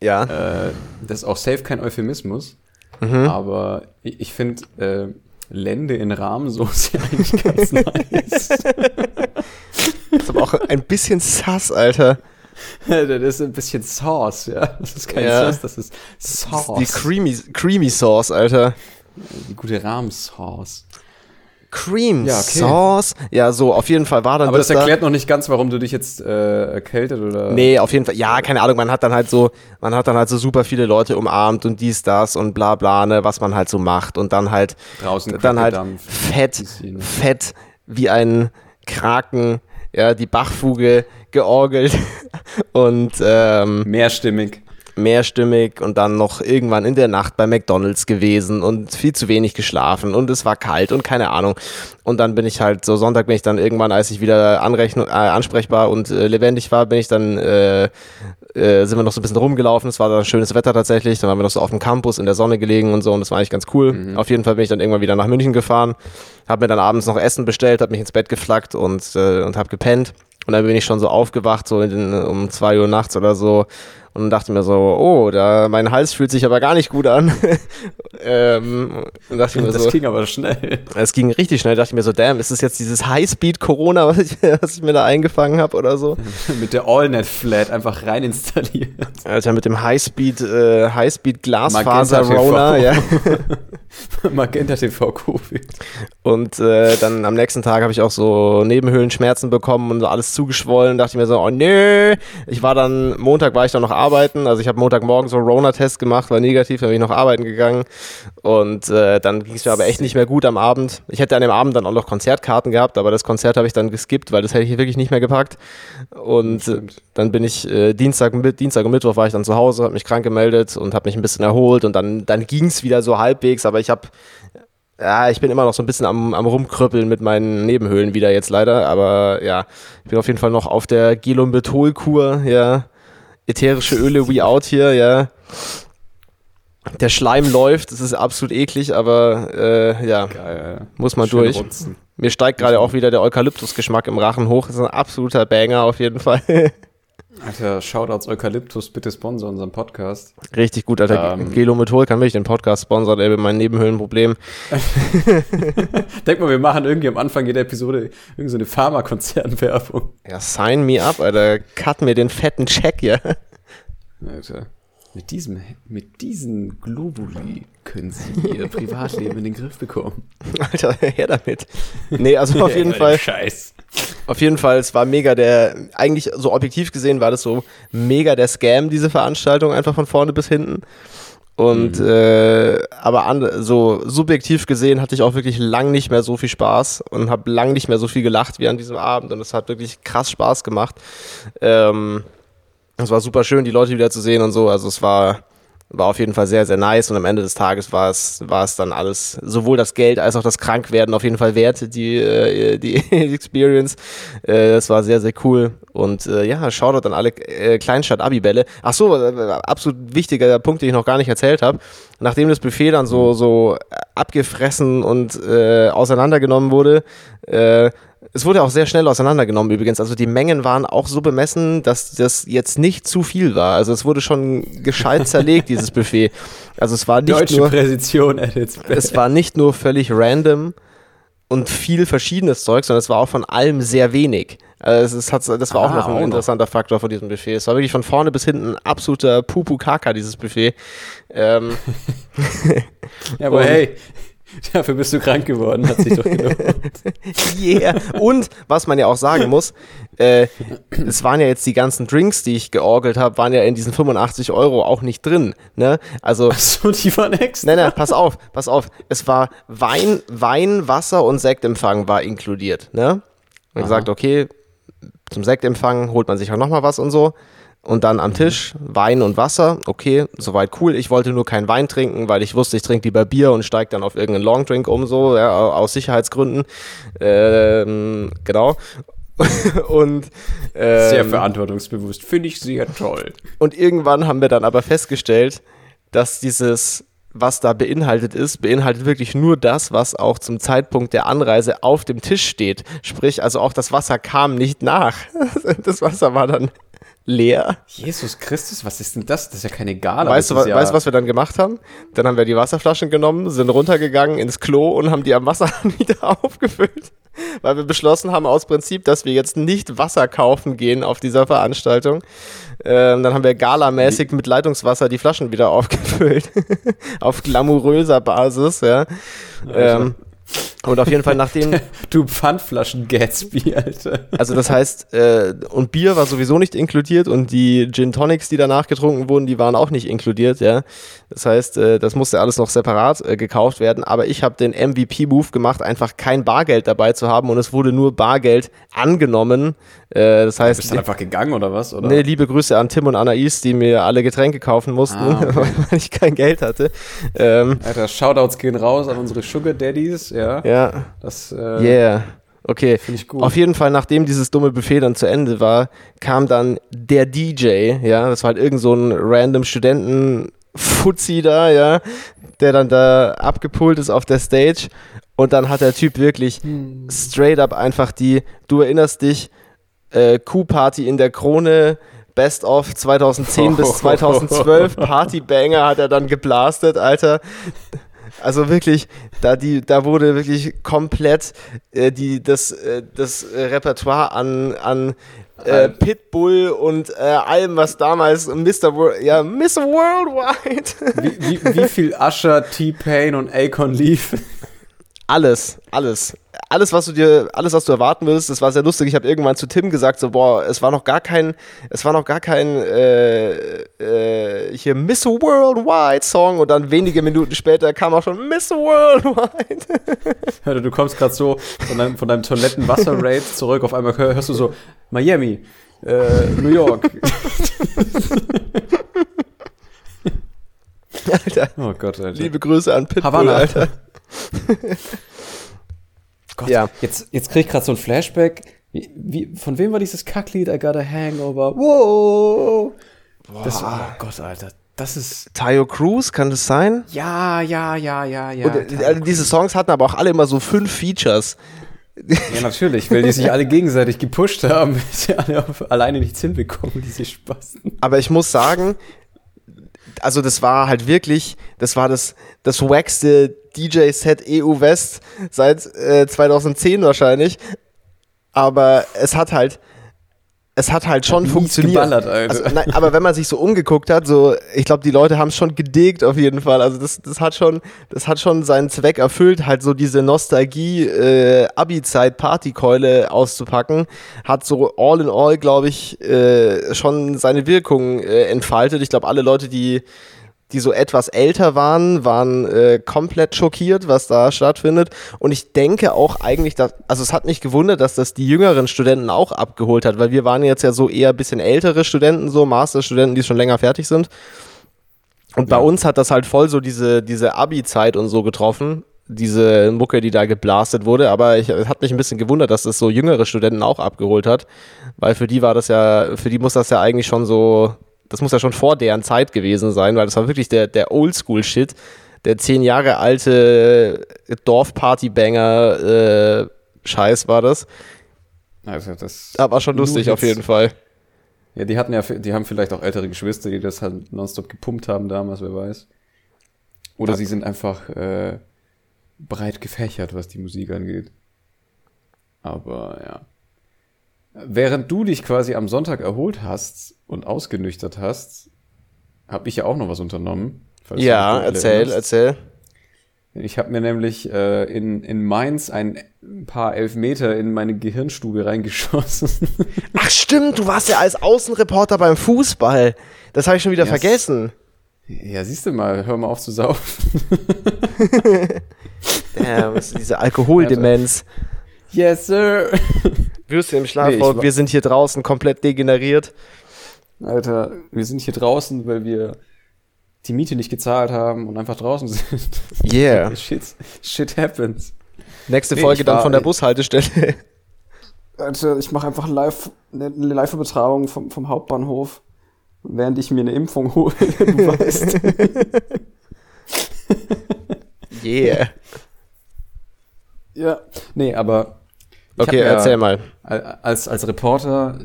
Ja. Äh, das ist auch safe kein Euphemismus. Mhm. Aber ich, ich finde äh, Lende in Rahmensoße eigentlich ganz nice. Das ist aber auch ein bisschen sass, Alter. das ist ein bisschen Sauce, ja. Das ist kein Ja. Sauce, das ist Sauce. Die creamy, creamy Sauce, Alter. Die gute Rahmsauce. Cream Ja, okay. Sauce. Ja, so, auf jeden Fall war dann Aber das da- erklärt noch nicht ganz, warum du dich jetzt äh, erkältet oder. Nee, auf jeden Fall. Ja, keine Ahnung, man hat dann halt so, man hat dann halt so super viele Leute umarmt und dies, das und bla bla, ne, was man halt so macht. Und dann halt, Draußen dann halt fett, fett wie ein Kraken, ja, die Bachfuge georgelt und ähm, Mehrstimmig. Mehrstimmig und dann noch irgendwann in der Nacht bei McDonalds gewesen und viel zu wenig geschlafen und es war kalt und keine Ahnung. Und dann bin ich halt, so Sonntag bin ich dann irgendwann, als ich wieder anrechn, äh, ansprechbar und äh, lebendig war, bin ich dann, äh, äh, sind wir noch so ein bisschen rumgelaufen. Es war dann schönes Wetter tatsächlich. Dann waren wir noch so auf dem Campus in der Sonne gelegen und so und das war eigentlich ganz cool. Mhm. Auf jeden Fall bin ich dann irgendwann wieder nach München gefahren, habe mir dann abends noch Essen bestellt, habe mich ins Bett geflackt und, äh, und habe gepennt. Und dann bin ich schon so aufgewacht, so den, um zwei Uhr nachts oder so und dachte mir so, oh, da mein Hals fühlt sich aber gar nicht gut an. ähm, und dachte mir das so, ging aber schnell. Es ging richtig schnell. Dachte ich mir so, damn, ist das jetzt dieses Highspeed Corona, was ich, was ich mir da eingefangen habe oder so? mit der AllNet Flat einfach rein installiert. Alter, mit dem Highspeed äh, Highspeed Glasfaser Rona, ja. Magenta TV Covid. Und äh, dann am nächsten Tag habe ich auch so Nebenhöhlenschmerzen bekommen und so alles zugeschwollen. Dachte ich mir so, oh nee. Ich war dann Montag war ich dann noch arbeiten arbeiten. Also ich habe Montagmorgen so einen Rona-Test gemacht, war negativ, dann bin ich noch arbeiten gegangen. Und äh, dann ging es mir aber echt nicht mehr gut am Abend. Ich hätte an dem Abend dann auch noch Konzertkarten gehabt, aber das Konzert habe ich dann geskippt, weil das hätte ich wirklich nicht mehr gepackt. Und äh, dann bin ich äh, Dienstag, mit, Dienstag und Mittwoch war ich dann zu Hause, habe mich krank gemeldet und habe mich ein bisschen erholt und dann, dann ging es wieder so halbwegs, aber ich habe ja, ich bin immer noch so ein bisschen am, am rumkrüppeln mit meinen Nebenhöhlen wieder jetzt leider, aber ja, ich bin auf jeden Fall noch auf der Gelombetol-Kur, ja ätherische Öle We Out hier, ja. Der Schleim läuft, das ist absolut eklig, aber äh, ja, Geil, muss man Schön durch. Runzen. Mir steigt gerade auch wieder der Eukalyptusgeschmack im Rachen hoch. Das ist ein absoluter Banger auf jeden Fall. Alter, Shoutouts Eukalyptus, bitte sponsor unseren Podcast. Richtig gut, Alter. Ähm, Gelomethol kann wirklich den Podcast sponsern, ey, meinem Nebenhöhlenproblem. Denk mal, wir machen irgendwie am Anfang jeder Episode irgendeine so Pharmakonzernwerbung. Ja, sign me up, Alter. Cut mir den fetten Check, ja. Alter. Mit diesem, mit diesen Globuli können Sie Ihr Privatleben in den Griff bekommen. Alter, her damit. Nee, also auf jeden Fall. Scheiß. Auf jeden Fall, es war mega der, eigentlich so objektiv gesehen war das so mega der Scam, diese Veranstaltung, einfach von vorne bis hinten. Und mhm. äh, aber an, so subjektiv gesehen hatte ich auch wirklich lang nicht mehr so viel Spaß und habe lang nicht mehr so viel gelacht wie an diesem Abend und es hat wirklich krass Spaß gemacht. Ähm, es war super schön, die Leute wieder zu sehen und so. Also es war, war auf jeden Fall sehr, sehr nice und am Ende des Tages war es, war es dann alles, sowohl das Geld als auch das Krankwerden auf jeden Fall wert, die, äh, die Experience. Äh, das war sehr, sehr cool. Und äh, ja, Shoutout an alle äh, Kleinstadt-Abibälle. Ach so, absolut wichtiger Punkt, den ich noch gar nicht erzählt habe. Nachdem das Buffet dann so, so abgefressen und äh, auseinandergenommen wurde, äh, es wurde auch sehr schnell auseinandergenommen übrigens. Also die Mengen waren auch so bemessen, dass das jetzt nicht zu viel war. Also es wurde schon gescheit zerlegt, dieses Buffet. Also es war nicht Deutsche nur, Präzision es war nicht nur völlig random und viel verschiedenes Zeug, sondern es war auch von allem sehr wenig. Also es hat, das war ah, auch noch ein auch interessanter noch. Faktor von diesem Buffet. Es war wirklich von vorne bis hinten absoluter Pupu-Kaka, dieses Buffet. Ähm. ja, aber hey, Dafür bist du krank geworden, hat sich doch gelohnt. yeah. Und was man ja auch sagen muss, äh, es waren ja jetzt die ganzen Drinks, die ich georgelt habe, waren ja in diesen 85 Euro auch nicht drin. Ne? Also, Achso, die waren extra. Nein, nein, pass auf, pass auf. Es war Wein, Wein, Wasser und Sektempfang war inkludiert. Ne? Und gesagt, okay, zum Sektempfang holt man sich auch nochmal was und so und dann am Tisch Wein und Wasser. Okay, soweit cool. Ich wollte nur keinen Wein trinken, weil ich wusste, ich trinke lieber Bier und steige dann auf irgendeinen Longdrink um, so, ja, aus Sicherheitsgründen. Ähm, genau. und ähm, sehr verantwortungsbewusst, finde ich sehr toll. Und irgendwann haben wir dann aber festgestellt, dass dieses was da beinhaltet ist, beinhaltet wirklich nur das, was auch zum Zeitpunkt der Anreise auf dem Tisch steht. Sprich, also auch das Wasser kam nicht nach. Das Wasser war dann leer. Jesus Christus, was ist denn das? Das ist ja keine Gala. Weißt du, ja weißt, was wir dann gemacht haben? Dann haben wir die Wasserflaschen genommen, sind runtergegangen ins Klo und haben die am Wasser wieder aufgefüllt. Weil wir beschlossen haben aus Prinzip, dass wir jetzt nicht Wasser kaufen gehen auf dieser Veranstaltung. Ähm, dann haben wir galamäßig mit Leitungswasser die Flaschen wieder aufgefüllt. auf glamouröser Basis, ja. Ähm, und auf jeden Fall nachdem. du Pfandflaschen Gatsby, Alter. Also das heißt, äh, und Bier war sowieso nicht inkludiert und die Gin Tonics, die danach getrunken wurden, die waren auch nicht inkludiert, ja. Das heißt, äh, das musste alles noch separat äh, gekauft werden. Aber ich habe den MVP-Move gemacht, einfach kein Bargeld dabei zu haben und es wurde nur Bargeld angenommen Äh, das heißt, Bist du einfach gegangen oder was? Oder? Nee, liebe Grüße an Tim und Anais, die mir alle Getränke kaufen mussten, Ah, okay. weil ich kein Geld hatte. Ähm, Alter, Shoutouts gehen raus an unsere Sugar Daddies, ja. ja, Das äh, yeah. Okay. finde ich gut. Auf jeden Fall, nachdem dieses dumme Buffet dann zu Ende war, kam dann der DJ, ja, das war halt irgend so ein random Studenten-Fuzzi da, ja, der dann da abgepult ist auf der Stage und dann hat der Typ wirklich Hm. straight up einfach die, du erinnerst dich, äh, Q-Party in der Krone, Best of 2010 bis 2012, Partybanger hat er dann geblastet, Alter. Also wirklich, da, die, da wurde wirklich komplett äh, die, das, äh, das Repertoire an, an äh, Pitbull und äh, allem, was damals Mr. Wor ja, Miss Worldwide. wie, wie, wie viel Usher, T-Pain und Akon lief. Alles, alles. Alles, was du dir, alles, was du erwarten würdest, das war sehr lustig. Ich habe irgendwann zu Tim gesagt, so, boah, es war noch gar kein, es war noch gar kein äh, äh, hier Miss Worldwide Song und dann wenige Minuten später kam auch schon Miss Worldwide. Alter, du kommst gerade so von deinem, von deinem Toilettenwasser-Raid zurück, auf einmal hör- hörst du so Miami, äh, New York. Alter, Oh Gott, Alter. liebe Grüße an Pitbull, Havanna. Alter. Gott, Ja. jetzt, jetzt krieg ich gerade so ein Flashback. Wie, wie, von wem war dieses Kacklied I Got a Hangover? Wow! Das, oh Gott, Alter. Das ist. Tayo Cruz, kann das sein? Ja, ja, ja, ja, ja. und, äh, also diese Songs hatten aber auch alle immer so fünf Features. ja, natürlich, weil die sich alle gegenseitig gepusht haben, weil sie alle auf, alleine nichts hinbekommen, diese Spasten. Aber ich muss sagen, also das war halt wirklich, das war das, das wackste DJ-Set EU West seit äh, 2010 wahrscheinlich. Aber es hat halt, es hat halt schon mies funktioniert. Also, nein, aber wenn man sich so umgeguckt hat, so, ich glaube, die Leute haben es schon gedickt auf jeden Fall. Also das, das hat schon, das hat schon seinen Zweck erfüllt, halt so diese Nostalgie, äh, Abi-Zeit, Partykeule auszupacken, hat so all in all, glaube ich, äh, schon seine Wirkung äh, entfaltet. Ich glaube, alle Leute, die die so etwas älter waren, waren äh, komplett schockiert, was da stattfindet. Und ich denke auch eigentlich, dass, also es hat mich gewundert, dass das die jüngeren Studenten auch abgeholt hat, weil wir waren jetzt ja so eher ein bisschen ältere Studenten, so Masterstudenten, die schon länger fertig sind. Und bei Ja. uns hat das halt voll so diese, diese Abi-Zeit und so getroffen, diese Mucke, die da geblastet wurde. Aber ich, es hat mich ein bisschen gewundert, dass das so jüngere Studenten auch abgeholt hat, weil für die war das ja, für die muss das ja eigentlich schon so, das muss ja schon vor deren Zeit gewesen sein, weil das war wirklich der, der Oldschool-Shit, der zehn Jahre alte Dorfparty-Banger äh, Scheiß war das. Also das Aber schon lustig auf jeden Fall. Ja, die hatten ja, die haben vielleicht auch ältere Geschwister, die das halt nonstop gepumpt haben damals, wer weiß. Oder sie sind einfach äh, breit gefächert, was die Musik angeht. Aber ja. Während du dich quasi am Sonntag erholt hast und ausgenüchtert hast, habe ich ja auch noch was unternommen. Ja, erzähl, erinnerst. erzähl. Ich habe mir nämlich äh, in, in Mainz ein paar Elfmeter in meine Gehirnstube reingeschossen. Ach stimmt, du warst ja als Außenreporter beim Fußball. Das habe ich schon wieder Yes. vergessen. ja, siehst du mal, hör mal auf zu saufen. Damn, was ist diese Alkoholdemenz. Yes, sir. Würstchen im Nee, Schlafrock, war- wir sind hier draußen komplett degeneriert. Alter, wir sind hier draußen, weil wir die Miete nicht gezahlt haben und einfach draußen sind. Yeah. shit, shit happens. Nächste Nee, Folge dann war- von der Bushaltestelle. Alter, ich mache einfach live, eine Live-Übertragung vom, vom Hauptbahnhof, während ich mir eine Impfung hole, du weißt. Yeah. ja. Nee, aber. Ich Okay, mir- erzähl mal. Als, als Reporter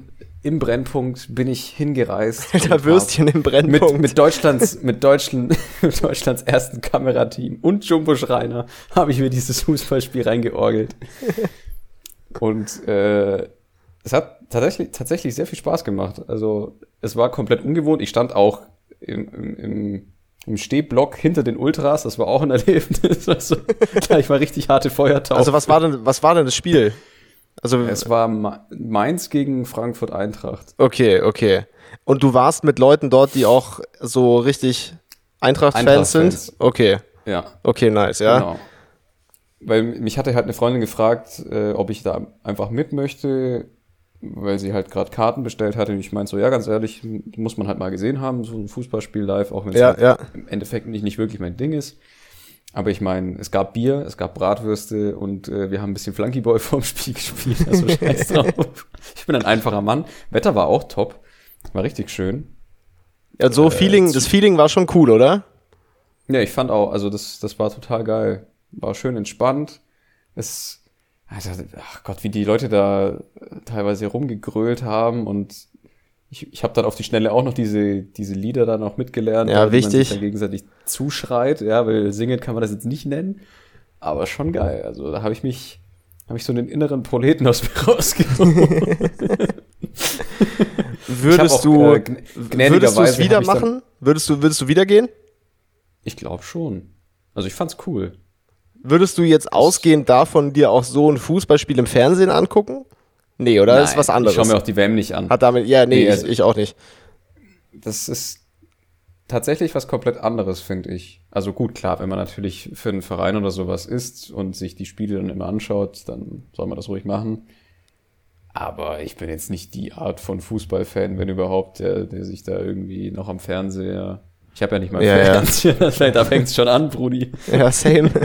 im Brennpunkt bin ich hingereist. Alter, Würstchen im Mit, Brennpunkt. mit, Deutschlands, mit, Deutschland, mit Deutschlands ersten Kamerateam und Jumbo Schreiner habe ich mir dieses Fußballspiel reingeorgelt. Und äh, es hat tatsächlich, tatsächlich sehr viel Spaß gemacht. Also es war komplett ungewohnt. Ich stand auch im, im, im, im Stehblock hinter den Ultras. Das war auch ein Erlebnis. Also, gleich mal richtig harte Feuertaufe. also was war denn, was war denn das Spiel? Also, es war Ma- Mainz gegen Frankfurt Eintracht. okay, okay. Und du warst mit Leuten dort, die auch so richtig Eintracht-Fans sind? Eintracht-Fans. Okay, Ja. okay, nice, ja. Genau. Weil mich hatte halt eine Freundin gefragt, äh, ob ich da einfach mit möchte. weil sie halt gerade Karten bestellt hatte. Und ich meinte so, ja, ganz ehrlich, muss man halt mal gesehen haben, so ein Fußballspiel live, auch wenn es Ja, halt ja. im Endeffekt nicht, nicht wirklich mein Ding ist. Aber ich meine, es gab Bier, es gab Bratwürste und äh, wir haben ein bisschen Flunkyball vorm Spiel gespielt. Also scheiß drauf. Ich bin ein einfacher Mann. Wetter war auch top. War richtig schön. Ja, so Feeling, das Feeling war schon cool, oder? Ja, ich fand auch, also das, das war total geil. War schön entspannt. Es, also, ach Gott, wie die Leute da teilweise rumgegrölt haben und ich, ich habe dann auf die Schnelle auch noch diese, diese Lieder dann auch mitgelernt, Ja, man wichtig. sich dann gegenseitig zuschreit, ja, weil singen kann man das jetzt nicht nennen, aber schon geil. Also da habe ich mich, habe ich so einen inneren Proleten aus mir rausgenommen. Würdest auch, du, äh, würdest du es wieder machen? Würdest du, würdest du wieder gehen? Ich glaube schon. Also ich fand's cool. Würdest du jetzt ausgehend davon dir auch so ein Fußballspiel im Fernsehen angucken? Nee, oder? das ist Nein, was anderes. Ich schaue mir auch die WM nicht an. Hat damit, ja, nee, Nee, ich, also- ich auch nicht. das ist tatsächlich was komplett anderes, finde ich. Also gut, klar, wenn man natürlich für einen Verein oder sowas ist und sich die Spiele dann immer anschaut, dann soll man das ruhig machen. Aber ich bin jetzt nicht die Art von Fußballfan, wenn überhaupt, der, der sich da irgendwie noch am Fernseher. Ich habe ja nicht mal Ja, ja. Fernseher, vielleicht da fängt's schon an, Brudi. Ja, same.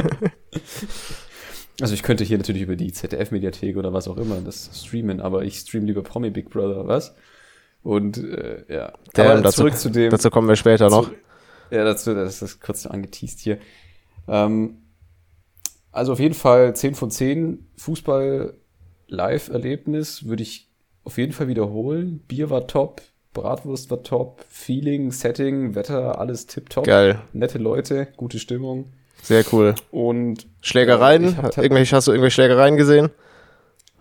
Also ich könnte hier natürlich über die ZDF-Mediathek oder was auch immer das streamen, aber ich stream lieber Promi Big Brother, was? Und äh, ja. Damn, aber dazu- zurück zu dem. Dazu kommen wir später noch. Zu- Ja, dazu, das ist kurz angeteased hier. Ähm, also auf jeden Fall 10 von 10 Fußball-Live-Erlebnis würde ich auf jeden Fall wiederholen. Bier war top, Bratwurst war top, Feeling, Setting, Wetter, alles tipptopp. Geil. Nette Leute, gute Stimmung. Sehr cool. Und Schlägereien? Ich hab irgendwelche, hast du irgendwelche Schlägereien gesehen?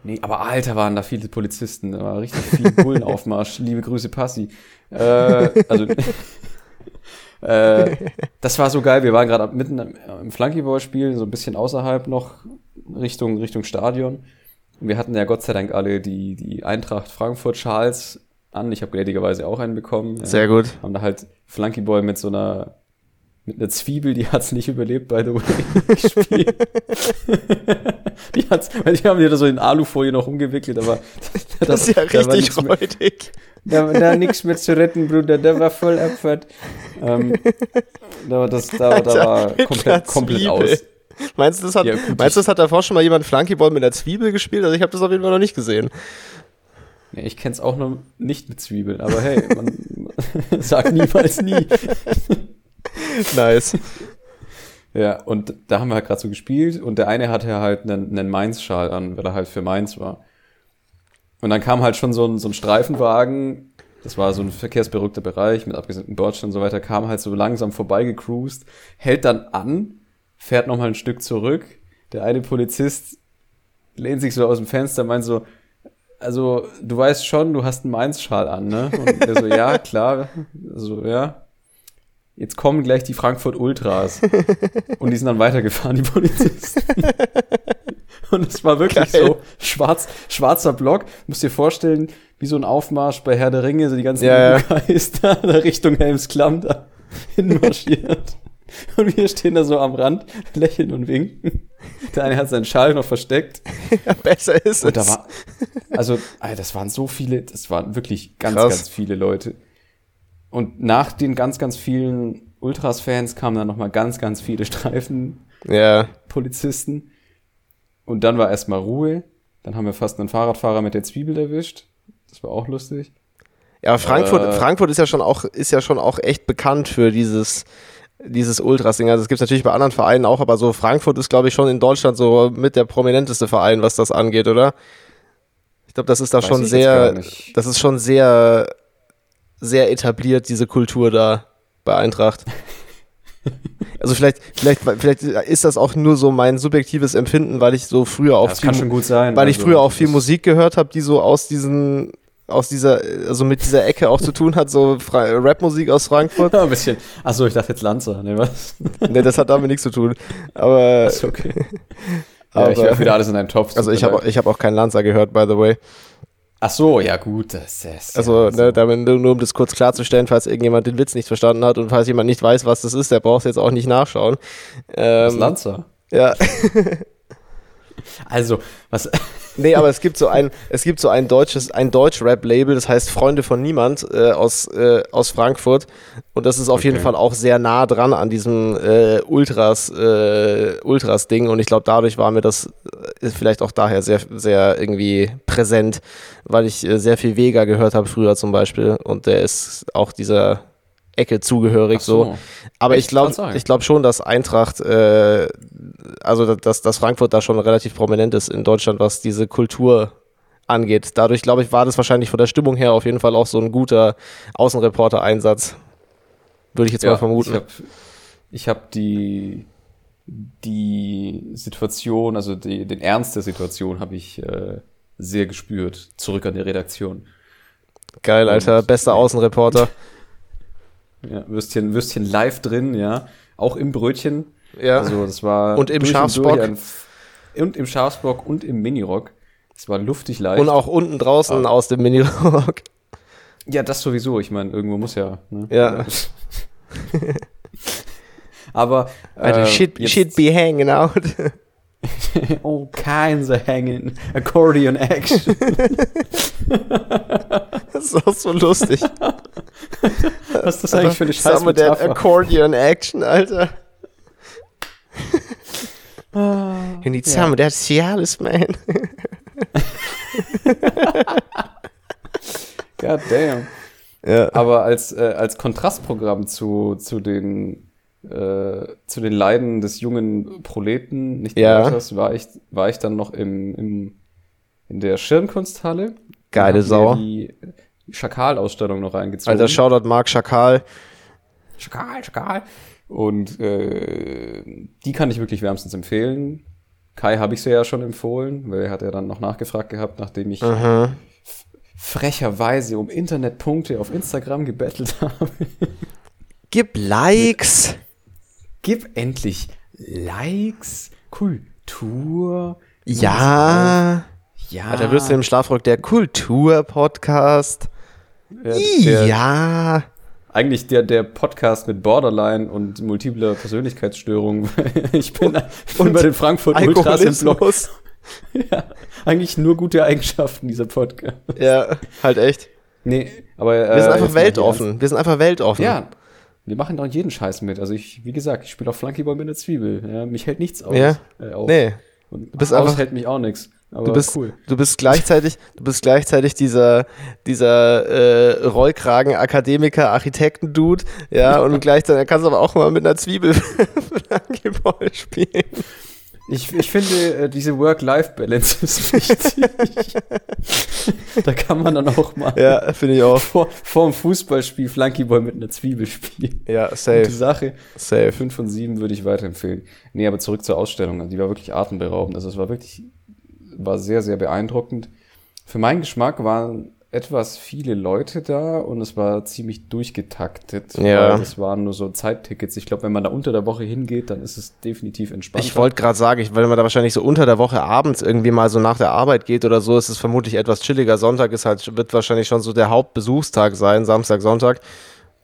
Nee, aber Alter, waren da viele Polizisten. Da war richtig viel Bullenaufmarsch. Liebe Grüße, Passi. Äh, also, äh, das war so geil. Wir waren gerade mitten im, im Flunkyball-Spiel, so ein bisschen außerhalb noch, Richtung, Richtung Stadion. Und wir hatten ja Gott sei Dank alle die, die Eintracht Frankfurt-Schals an. Ich habe gnädigerweise auch einen bekommen. Sehr gut. Haben da halt Flunkyball mit so einer mit einer Zwiebel, die hat's nicht überlebt, by the way, die hat's, die haben die da so in Alufolie noch umgewickelt, aber Das ist ja da war richtig mehr, räudig. da, da nichts mehr zu retten, Bruder, der war voll Abfahrt. Ähm, da, war das, da, da Alter, war mit einer komplett, komplett aus. Meinst du, das hat, Ja, meinst du, das hat davor schon mal jemand Flunkyball mit einer Zwiebel gespielt? Also ich habe das auf jeden Fall noch nicht gesehen. Nee, ich kenn's auch noch nicht mit Zwiebeln, aber hey, man sagt niemals nie. Nice. Ja, und da haben wir halt gerade so gespielt und der eine hatte halt einen, einen Mainz-Schal an, weil er halt für Mainz war. Und dann kam halt schon so ein, so ein Streifenwagen, das war so ein verkehrsberuhigter Bereich mit abgesenkten Bordsteinen und so weiter, kam halt so langsam vorbeigecruised, hält dann an, fährt nochmal ein Stück zurück. Der eine Polizist lehnt sich so aus dem Fenster, meint so, also du weißt schon, du hast einen Mainz-Schal an, ne? Und der so, ja, klar, so, ja. Jetzt kommen gleich die Frankfurt Ultras. Und die sind dann weitergefahren, die Polizisten. Und es war wirklich Geil. so schwarz, schwarzer Block. Musst dir vorstellen, wie so ein Aufmarsch bei Herr der Ringe, so die ganzen Ja, ja. Da, da Richtung Helmsklamm da hinmarschiert. Und wir stehen da so am Rand, lächeln und winken. Der eine hat seinen Schal noch versteckt. Ja, besser ist Und da es. war, also, Alter, das waren so viele, das waren wirklich ganz, Krass. ganz viele Leute. Und nach den ganz, ganz vielen Ultras-Fans kamen dann nochmal ganz, ganz viele ja, Streifenpolizisten. Und dann war erstmal Ruhe. Dann haben wir fast einen Fahrradfahrer mit der Zwiebel erwischt. Das war auch lustig. ja Frankfurt, Äh. Frankfurt ist ja schon auch, ist ja schon auch echt bekannt für dieses, dieses Ultras-Ding. Also es gibt natürlich bei anderen Vereinen auch, aber so Frankfurt ist, glaube ich, schon in Deutschland so mit der prominenteste Verein, was das angeht, oder? Ich glaube, das ist da Weiß schon sehr, das ist schon sehr, sehr etabliert, diese Kultur da bei Eintracht. Also vielleicht, vielleicht, vielleicht ist das auch nur so mein subjektives Empfinden, weil ich so früher auch das viel, sein. weil ich Also, früher auch viel Musik gehört habe, die so aus diesen, aus dieser, also mit dieser Ecke auch zu tun hat, so Rapmusik aus Frankfurt. Ja, ein bisschen. Achso, ich dachte jetzt Lanza, ne, was? ne, das hat damit nichts zu tun. Aber, Ist okay. ja, ich aber werfe wieder alles in einen Topf. also ich habe ich hab auch keinen Lanza gehört, by the way. Ach so, ja gut, das ist Also, ja, ne, damit, nur um das kurz klarzustellen, falls irgendjemand den Witz nicht verstanden hat und falls jemand nicht weiß, was das ist, der braucht jetzt auch nicht nachschauen. das Ähm, Lanza. ja, Also, was Nee, aber es gibt so ein, es gibt so ein deutsches, ein Deutsch-Rap-Label, das heißt Freunde von Niemand äh, aus, äh, aus Frankfurt. Und das ist auf jeden Okay. Fall auch sehr nah dran an diesem äh, Ultras, äh, Ultras-Ding. Und ich glaube, dadurch war mir das äh, vielleicht auch daher sehr, sehr irgendwie präsent, weil ich äh, sehr viel Vega gehört habe früher zum Beispiel. Und der ist auch dieser Ecke zugehörig Ach so. Aber Echt? ich glaube ich glaub schon, dass Eintracht, äh, also dass, dass Frankfurt da schon relativ prominent ist in Deutschland, was diese Kultur angeht. Dadurch, glaube ich, war das wahrscheinlich von der Stimmung her auf jeden Fall auch so ein guter Außenreporter-Einsatz. Würde ich jetzt mal vermuten. Ich habe hab die, die Situation, also die, den Ernst der Situation habe ich äh, sehr gespürt. Zurück an die Redaktion. Geil, Alter. Und- Bester Außenreporter. Ja, Würstchen, Würstchen live drin, ja. Auch im Brötchen. Ja. Also das war Und im Schafsbock. F- und im Schafsbock und im Minirock. Es war luftig leicht. Und auch unten draußen Ah. aus dem Minirock. ja, das sowieso. Ich meine, irgendwo muss ja. Ne? Ja. Aber Alter, äh, shit, shit be hanging out. all kinds of hanging accordion action. Das ist auch so lustig. Was ist das eigentlich für eine scheiß Some of that Metapher? Accordion Action, Alter. You need some of that Cialis, man. God damn. Ja. Aber als, äh, als Kontrastprogramm zu, zu den äh, zu den Leiden des jungen Proleten, nicht Ja. Theaters, war ich, war ich dann noch im, im, in der Schirmkunsthalle. Geile Sau. Die Schakal-Ausstellung noch reingezogen. Alter, Shoutout Mark Schakal. Schakal, Schakal. Und äh, die kann ich wirklich wärmstens empfehlen. Kai habe ich sie ja schon empfohlen, weil er hat ja dann noch nachgefragt gehabt, nachdem ich Aha. frecherweise um Internetpunkte auf Instagram gebettelt habe. Gib Likes. Gib endlich Likes, Kultur. Ja. Ja. Alter, wirst du im Schlafrock der Kultur-Podcast. Ja. Eigentlich der, der Podcast mit Borderline und multipler Persönlichkeitsstörung. ich bin, ich bin bei den Frankfurt Ultras im Blog. Ja, eigentlich nur gute Eigenschaften, dieser Podcast. Ja, halt echt. Nee, aber. äh, Wir sind einfach weltoffen. Wir sind einfach weltoffen. Ja, wir machen doch jeden Scheiß mit. Also ich, wie gesagt, ich spiele auch Flunkyball mit einer Zwiebel. Ja, mich hält nichts aus. Ja. Äh, auf. Nee. Und Du bist aus einfach- hält mich auch nichts. Aber Du bist, cool. du bist gleichzeitig, du bist gleichzeitig dieser, dieser äh, Rollkragen Akademiker Architekten Dude, ja, und gleichzeitig kannst du aber auch mal mit einer Zwiebel Flankeball spielen. Ich, ich finde, äh, diese Work-Life-Balance ist wichtig. da kann man dann auch mal Ja, finde ich auch. vor, vor dem Fußballspiel Flunkyball mit einer Zwiebel spielen. Ja, Gute safe, Sache. safe. 5 von 7 würde ich weiterempfehlen. Nee, aber zurück zur Ausstellung. Also die war wirklich atemberaubend. Also es war wirklich, war sehr, sehr beeindruckend. Für meinen Geschmack waren etwas viele Leute da und es war ziemlich durchgetaktet. Ja. Es waren nur so Zeittickets. Ich glaube, wenn man da unter der Woche hingeht, dann ist es definitiv entspannter. Ich wollte gerade sagen, ich, wenn man da wahrscheinlich so unter der Woche abends irgendwie mal so nach der Arbeit geht oder so, ist es vermutlich etwas chilliger. Sonntag ist halt, wird wahrscheinlich schon so der Hauptbesuchstag sein, Samstag, Sonntag.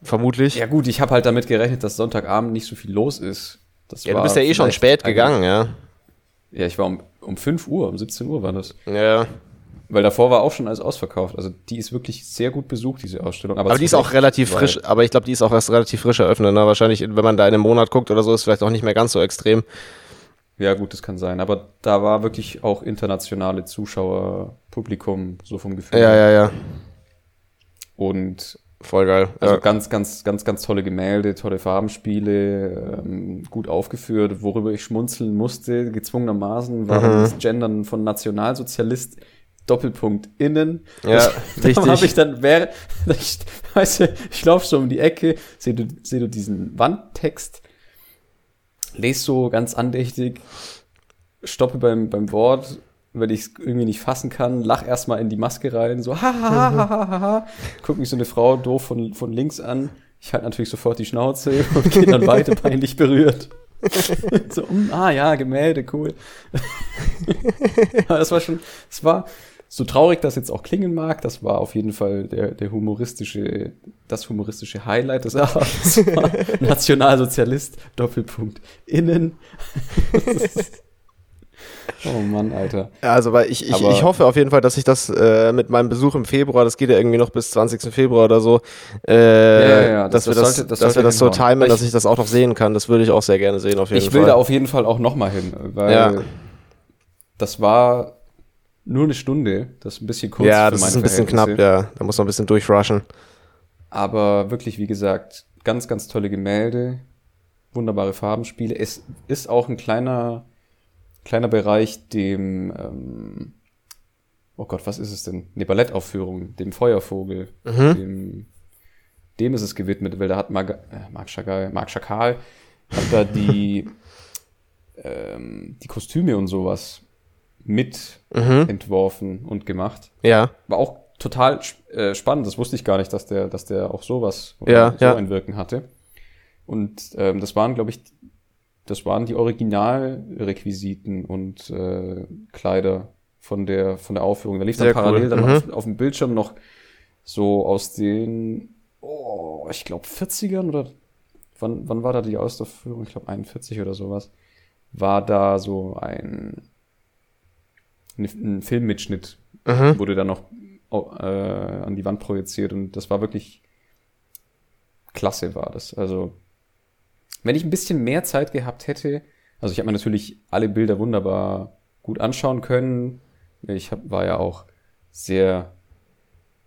Vermutlich. Ja gut, ich habe halt damit gerechnet, dass Sonntagabend nicht so viel los ist. Das Ja, du bist ja eh schon spät gegangen, ja. Ja, ich war um, um 5 Uhr, um 17 Uhr war das. Ja. Weil davor war auch schon alles ausverkauft. Also die ist wirklich sehr gut besucht, diese Ausstellung. Aber zu die ist auch relativ frisch, aber ich glaube, die ist auch erst relativ frisch eröffnet. Ne? Wahrscheinlich, wenn man da in einem Monat guckt oder so, ist vielleicht auch nicht mehr ganz so extrem. Ja gut, das kann sein. Aber da war wirklich auch internationale Zuschauer, Publikum, so vom Gefühl. Ja, ja, ja. Und Voll geil. also ja. ganz, ganz, ganz, ganz tolle Gemälde, tolle Farbenspiele, ähm, gut aufgeführt. Worüber ich schmunzeln musste, gezwungenermaßen, war Mhm. das Gendern von Nationalsozialist. Doppelpunkt innen. Ja, da richtig. habe ich dann, wäre, ich, weißt du, ich laufe so um die Ecke, sehe du, seh du diesen Wandtext, lese so ganz andächtig, stoppe beim, beim Wort, weil ich es irgendwie nicht fassen kann, lach erstmal in die Maske rein, so ha ha ha ha ha guck mich so eine Frau doof von, von links an, ich halte natürlich sofort die Schnauze und gehe dann weiter peinlich berührt. so, mm, ah ja, Gemälde, cool. Das war schon, es war so traurig, das jetzt auch klingen mag, das war auf jeden Fall der, der humoristische, das humoristische Highlight des Abends. Nationalsozialist, Doppelpunkt, innen. Oh Mann, Alter. Also, weil ich, ich, ich hoffe auf jeden Fall, dass ich das äh, mit meinem Besuch im Februar, das geht ja irgendwie noch bis 20. Februar oder so, äh, ja, ja, dass, das, wir das, sollte, das dass wir das so timen, dass ich das auch noch sehen kann. Das würde ich auch sehr gerne sehen, auf jeden ich Fall. Ich will da auf jeden Fall auch nochmal hin, weil ja. das war nur eine Stunde. Das ist ein bisschen kurz. Ja, das ist ein bisschen knapp, ja. Da muss man ein bisschen durchrushen. Aber wirklich, wie gesagt, ganz, ganz tolle Gemälde, wunderbare Farbenspiele. Es ist auch ein kleiner kleiner Bereich dem, ähm, oh Gott, was ist es denn? Eine Ballettaufführung, dem Feuervogel, mhm. dem, dem ist es gewidmet, weil da hat Marc, äh, Marc Chagall, Marc Chakal hat da die, ähm, die Kostüme und sowas mit mhm. entworfen und gemacht. Ja. War auch total äh, spannend. Das wusste ich gar nicht, dass der, dass der auch sowas ja, so ja. ein Wirken hatte. Und ähm, das waren, glaube ich, das waren die Originalrequisiten und äh, Kleider von der, von der Aufführung. Da lief dann parallel cool. dann mhm. auf, auf, dem Bildschirm noch so aus den, oh, ich glaube 40ern oder wann, wann war da die Ausführung? Ich glaube 41 oder sowas. War da so ein, ein Filmmitschnitt, mhm. wurde dann noch äh, an die Wand projiziert und das war wirklich klasse war das. Also wenn ich ein bisschen mehr Zeit gehabt hätte, also ich habe mir natürlich alle Bilder wunderbar gut anschauen können. Ich hab, war ja auch sehr,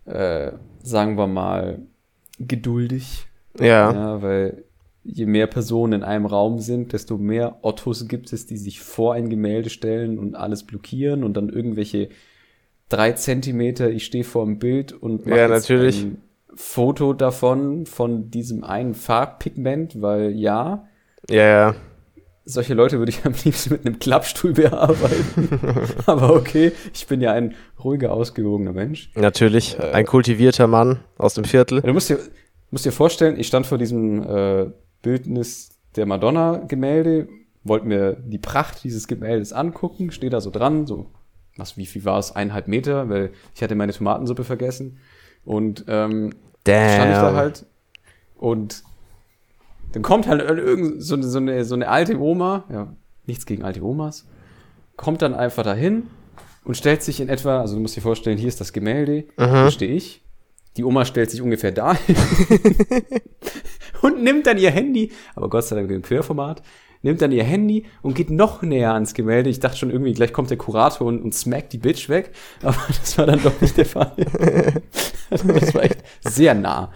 äh, sagen wir mal, geduldig. Ja. ja. Weil je mehr Personen in einem Raum sind, desto mehr Ottos gibt es, die sich vor ein Gemälde stellen und alles blockieren und dann irgendwelche drei Zentimeter, ich stehe vor dem Bild und mache ja, natürlich. ein Foto davon, von diesem einen Farbpigment, weil ja. Ja, ja. Solche Leute würde ich am liebsten mit einem Klappstuhl bearbeiten. Aber okay, ich bin ja ein ruhiger, ausgewogener Mensch. Natürlich, äh, ein kultivierter Mann aus dem Viertel. Du musst dir, musst dir vorstellen, ich stand vor diesem äh, Bildnis der Madonna-Gemälde, wollte mir die Pracht dieses Gemäldes angucken, stehe da so dran, so, was, wie viel war es? Eineinhalb Meter, weil ich hatte meine Tomatensuppe vergessen. Und ähm, Damn. stand ich da halt und dann kommt halt irgend so, so, eine, so eine alte Oma, ja, nichts gegen alte Omas, kommt dann einfach dahin und stellt sich in etwa, also du musst dir vorstellen, hier ist das Gemälde, mhm. hier stehe ich. Die Oma stellt sich ungefähr dahin und nimmt dann ihr Handy, aber Gott sei Dank im Querformat, nimmt dann ihr Handy und geht noch näher ans Gemälde. Ich dachte schon irgendwie, gleich kommt der Kurator und, und smackt die Bitch weg, aber das war dann doch nicht der Fall. also das war echt sehr nah.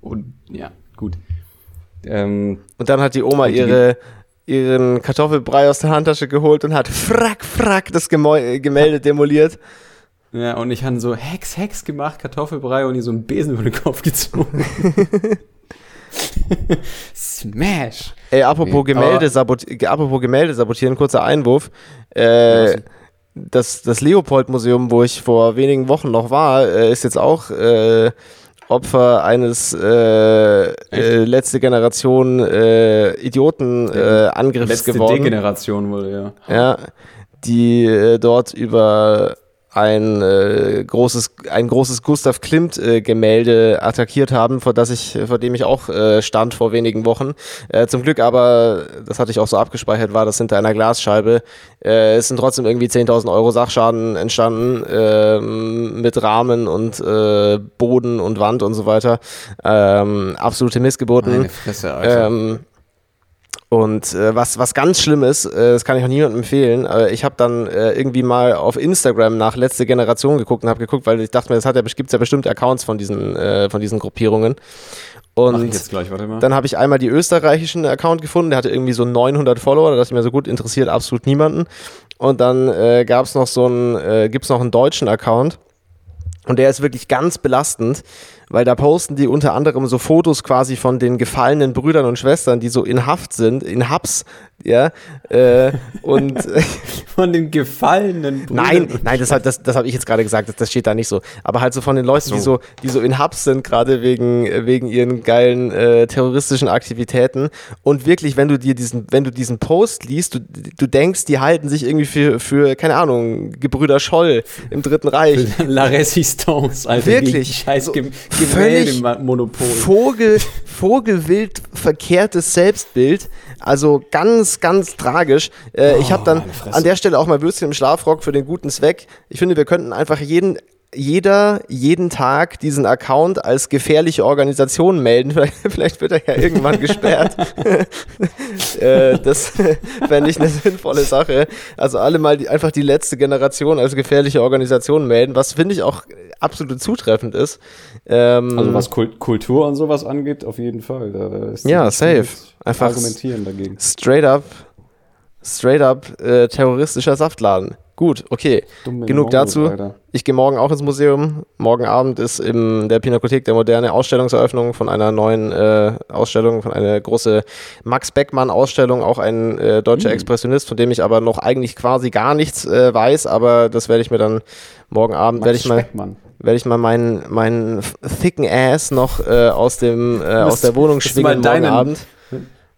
Und ja, gut. Ähm, und dann hat die Oma ihre, ihren Kartoffelbrei aus der Handtasche geholt und hat frack, frack das Gemälde demoliert. Ja, und ich habe so Hex, Hex gemacht, Kartoffelbrei und ihr so einen Besen über den Kopf gezogen. Smash. Ey, apropos, Gemälde apropos Gemälde sabotieren, kurzer Einwurf. Äh, das, das Leopold-Museum, wo ich vor wenigen Wochen noch war, äh, ist jetzt auch äh, Opfer eines äh, äh, letzte Generation äh, Idioten-Angriffs letzte geworden. Letzte Degeneration wurde, ja. Ja, die äh, dort über ein äh, großes ein großes Gustav Klimt äh, Gemälde attackiert haben, vor das ich vor dem ich auch äh, stand vor wenigen Wochen. Äh, zum Glück aber, das hatte ich auch so abgespeichert, war das hinter einer Glasscheibe. Äh, es sind trotzdem irgendwie 10.000 Euro Sachschaden entstanden äh, mit Rahmen und äh, Boden und Wand und so weiter. Ähm, absolute Missgeburten. Meine Fresse, Alter. Ähm, und äh, was, was ganz schlimm ist, äh, das kann ich auch niemandem empfehlen, äh, ich habe dann äh, irgendwie mal auf Instagram nach letzte Generation geguckt und habe geguckt, weil ich dachte mir, es ja, gibt ja bestimmt Accounts von diesen, äh, von diesen Gruppierungen. Und gleich, dann habe ich einmal die österreichischen Account gefunden, der hatte irgendwie so 900 Follower, das ist mir so gut interessiert, absolut niemanden. Und dann äh, gab es noch so einen, äh, gibt es noch einen deutschen Account und der ist wirklich ganz belastend weil da posten die unter anderem so Fotos quasi von den gefallenen Brüdern und Schwestern, die so in Haft sind, in Hubs, ja, äh, und von den gefallenen Brüdern. Nein, nein, das, das, das habe ich jetzt gerade gesagt, das, das steht da nicht so. Aber halt so von den Leuten, so. die so, die so in Hubs sind, gerade wegen, wegen ihren geilen äh, terroristischen Aktivitäten. Und wirklich, wenn du dir diesen, wenn du diesen Post liest, du, du denkst, die halten sich irgendwie für, für, keine Ahnung, Gebrüder Scholl im Dritten Reich. La Resistance, Alter. Wirklich. Scheiß so, völlig Monopol. Vogel, Vogelwild verkehrtes Selbstbild. Also ganz, ganz, ganz tragisch. Äh, ich habe dann an der Stelle auch mal Würstchen im Schlafrock für den guten Zweck. Ich finde, wir könnten einfach jeden jeder jeden Tag diesen Account als gefährliche Organisation melden. Vielleicht, wird er ja irgendwann gesperrt. äh, das fände ich eine sinnvolle Sache. Also alle mal die, einfach die letzte Generation als gefährliche Organisation melden, was finde ich auch absolut zutreffend ist. Ähm, Also was Kult Kultur und sowas angeht, auf jeden Fall. Da, da ist Ja, safe. Einfach argumentieren dagegen. straight up, straight up äh, terroristischer Saftladen. Gut, okay. Dumme Genug Mongos, dazu. Alter. Ich gehe morgen auch ins Museum. Morgen Abend ist in der Pinakothek der moderne Ausstellungseröffnung von einer neuen äh, Ausstellung, von einer große Max Beckmann Ausstellung, auch ein äh, deutscher Mhm. Expressionist, von dem ich aber noch eigentlich quasi gar nichts äh, weiß, aber das werde ich mir dann morgen Abend werde ich mal Speckmann. werde ich mal meinen meinen thicken Ass noch äh, aus dem äh, aus der Wohnung schwingen morgen deinen- Abend.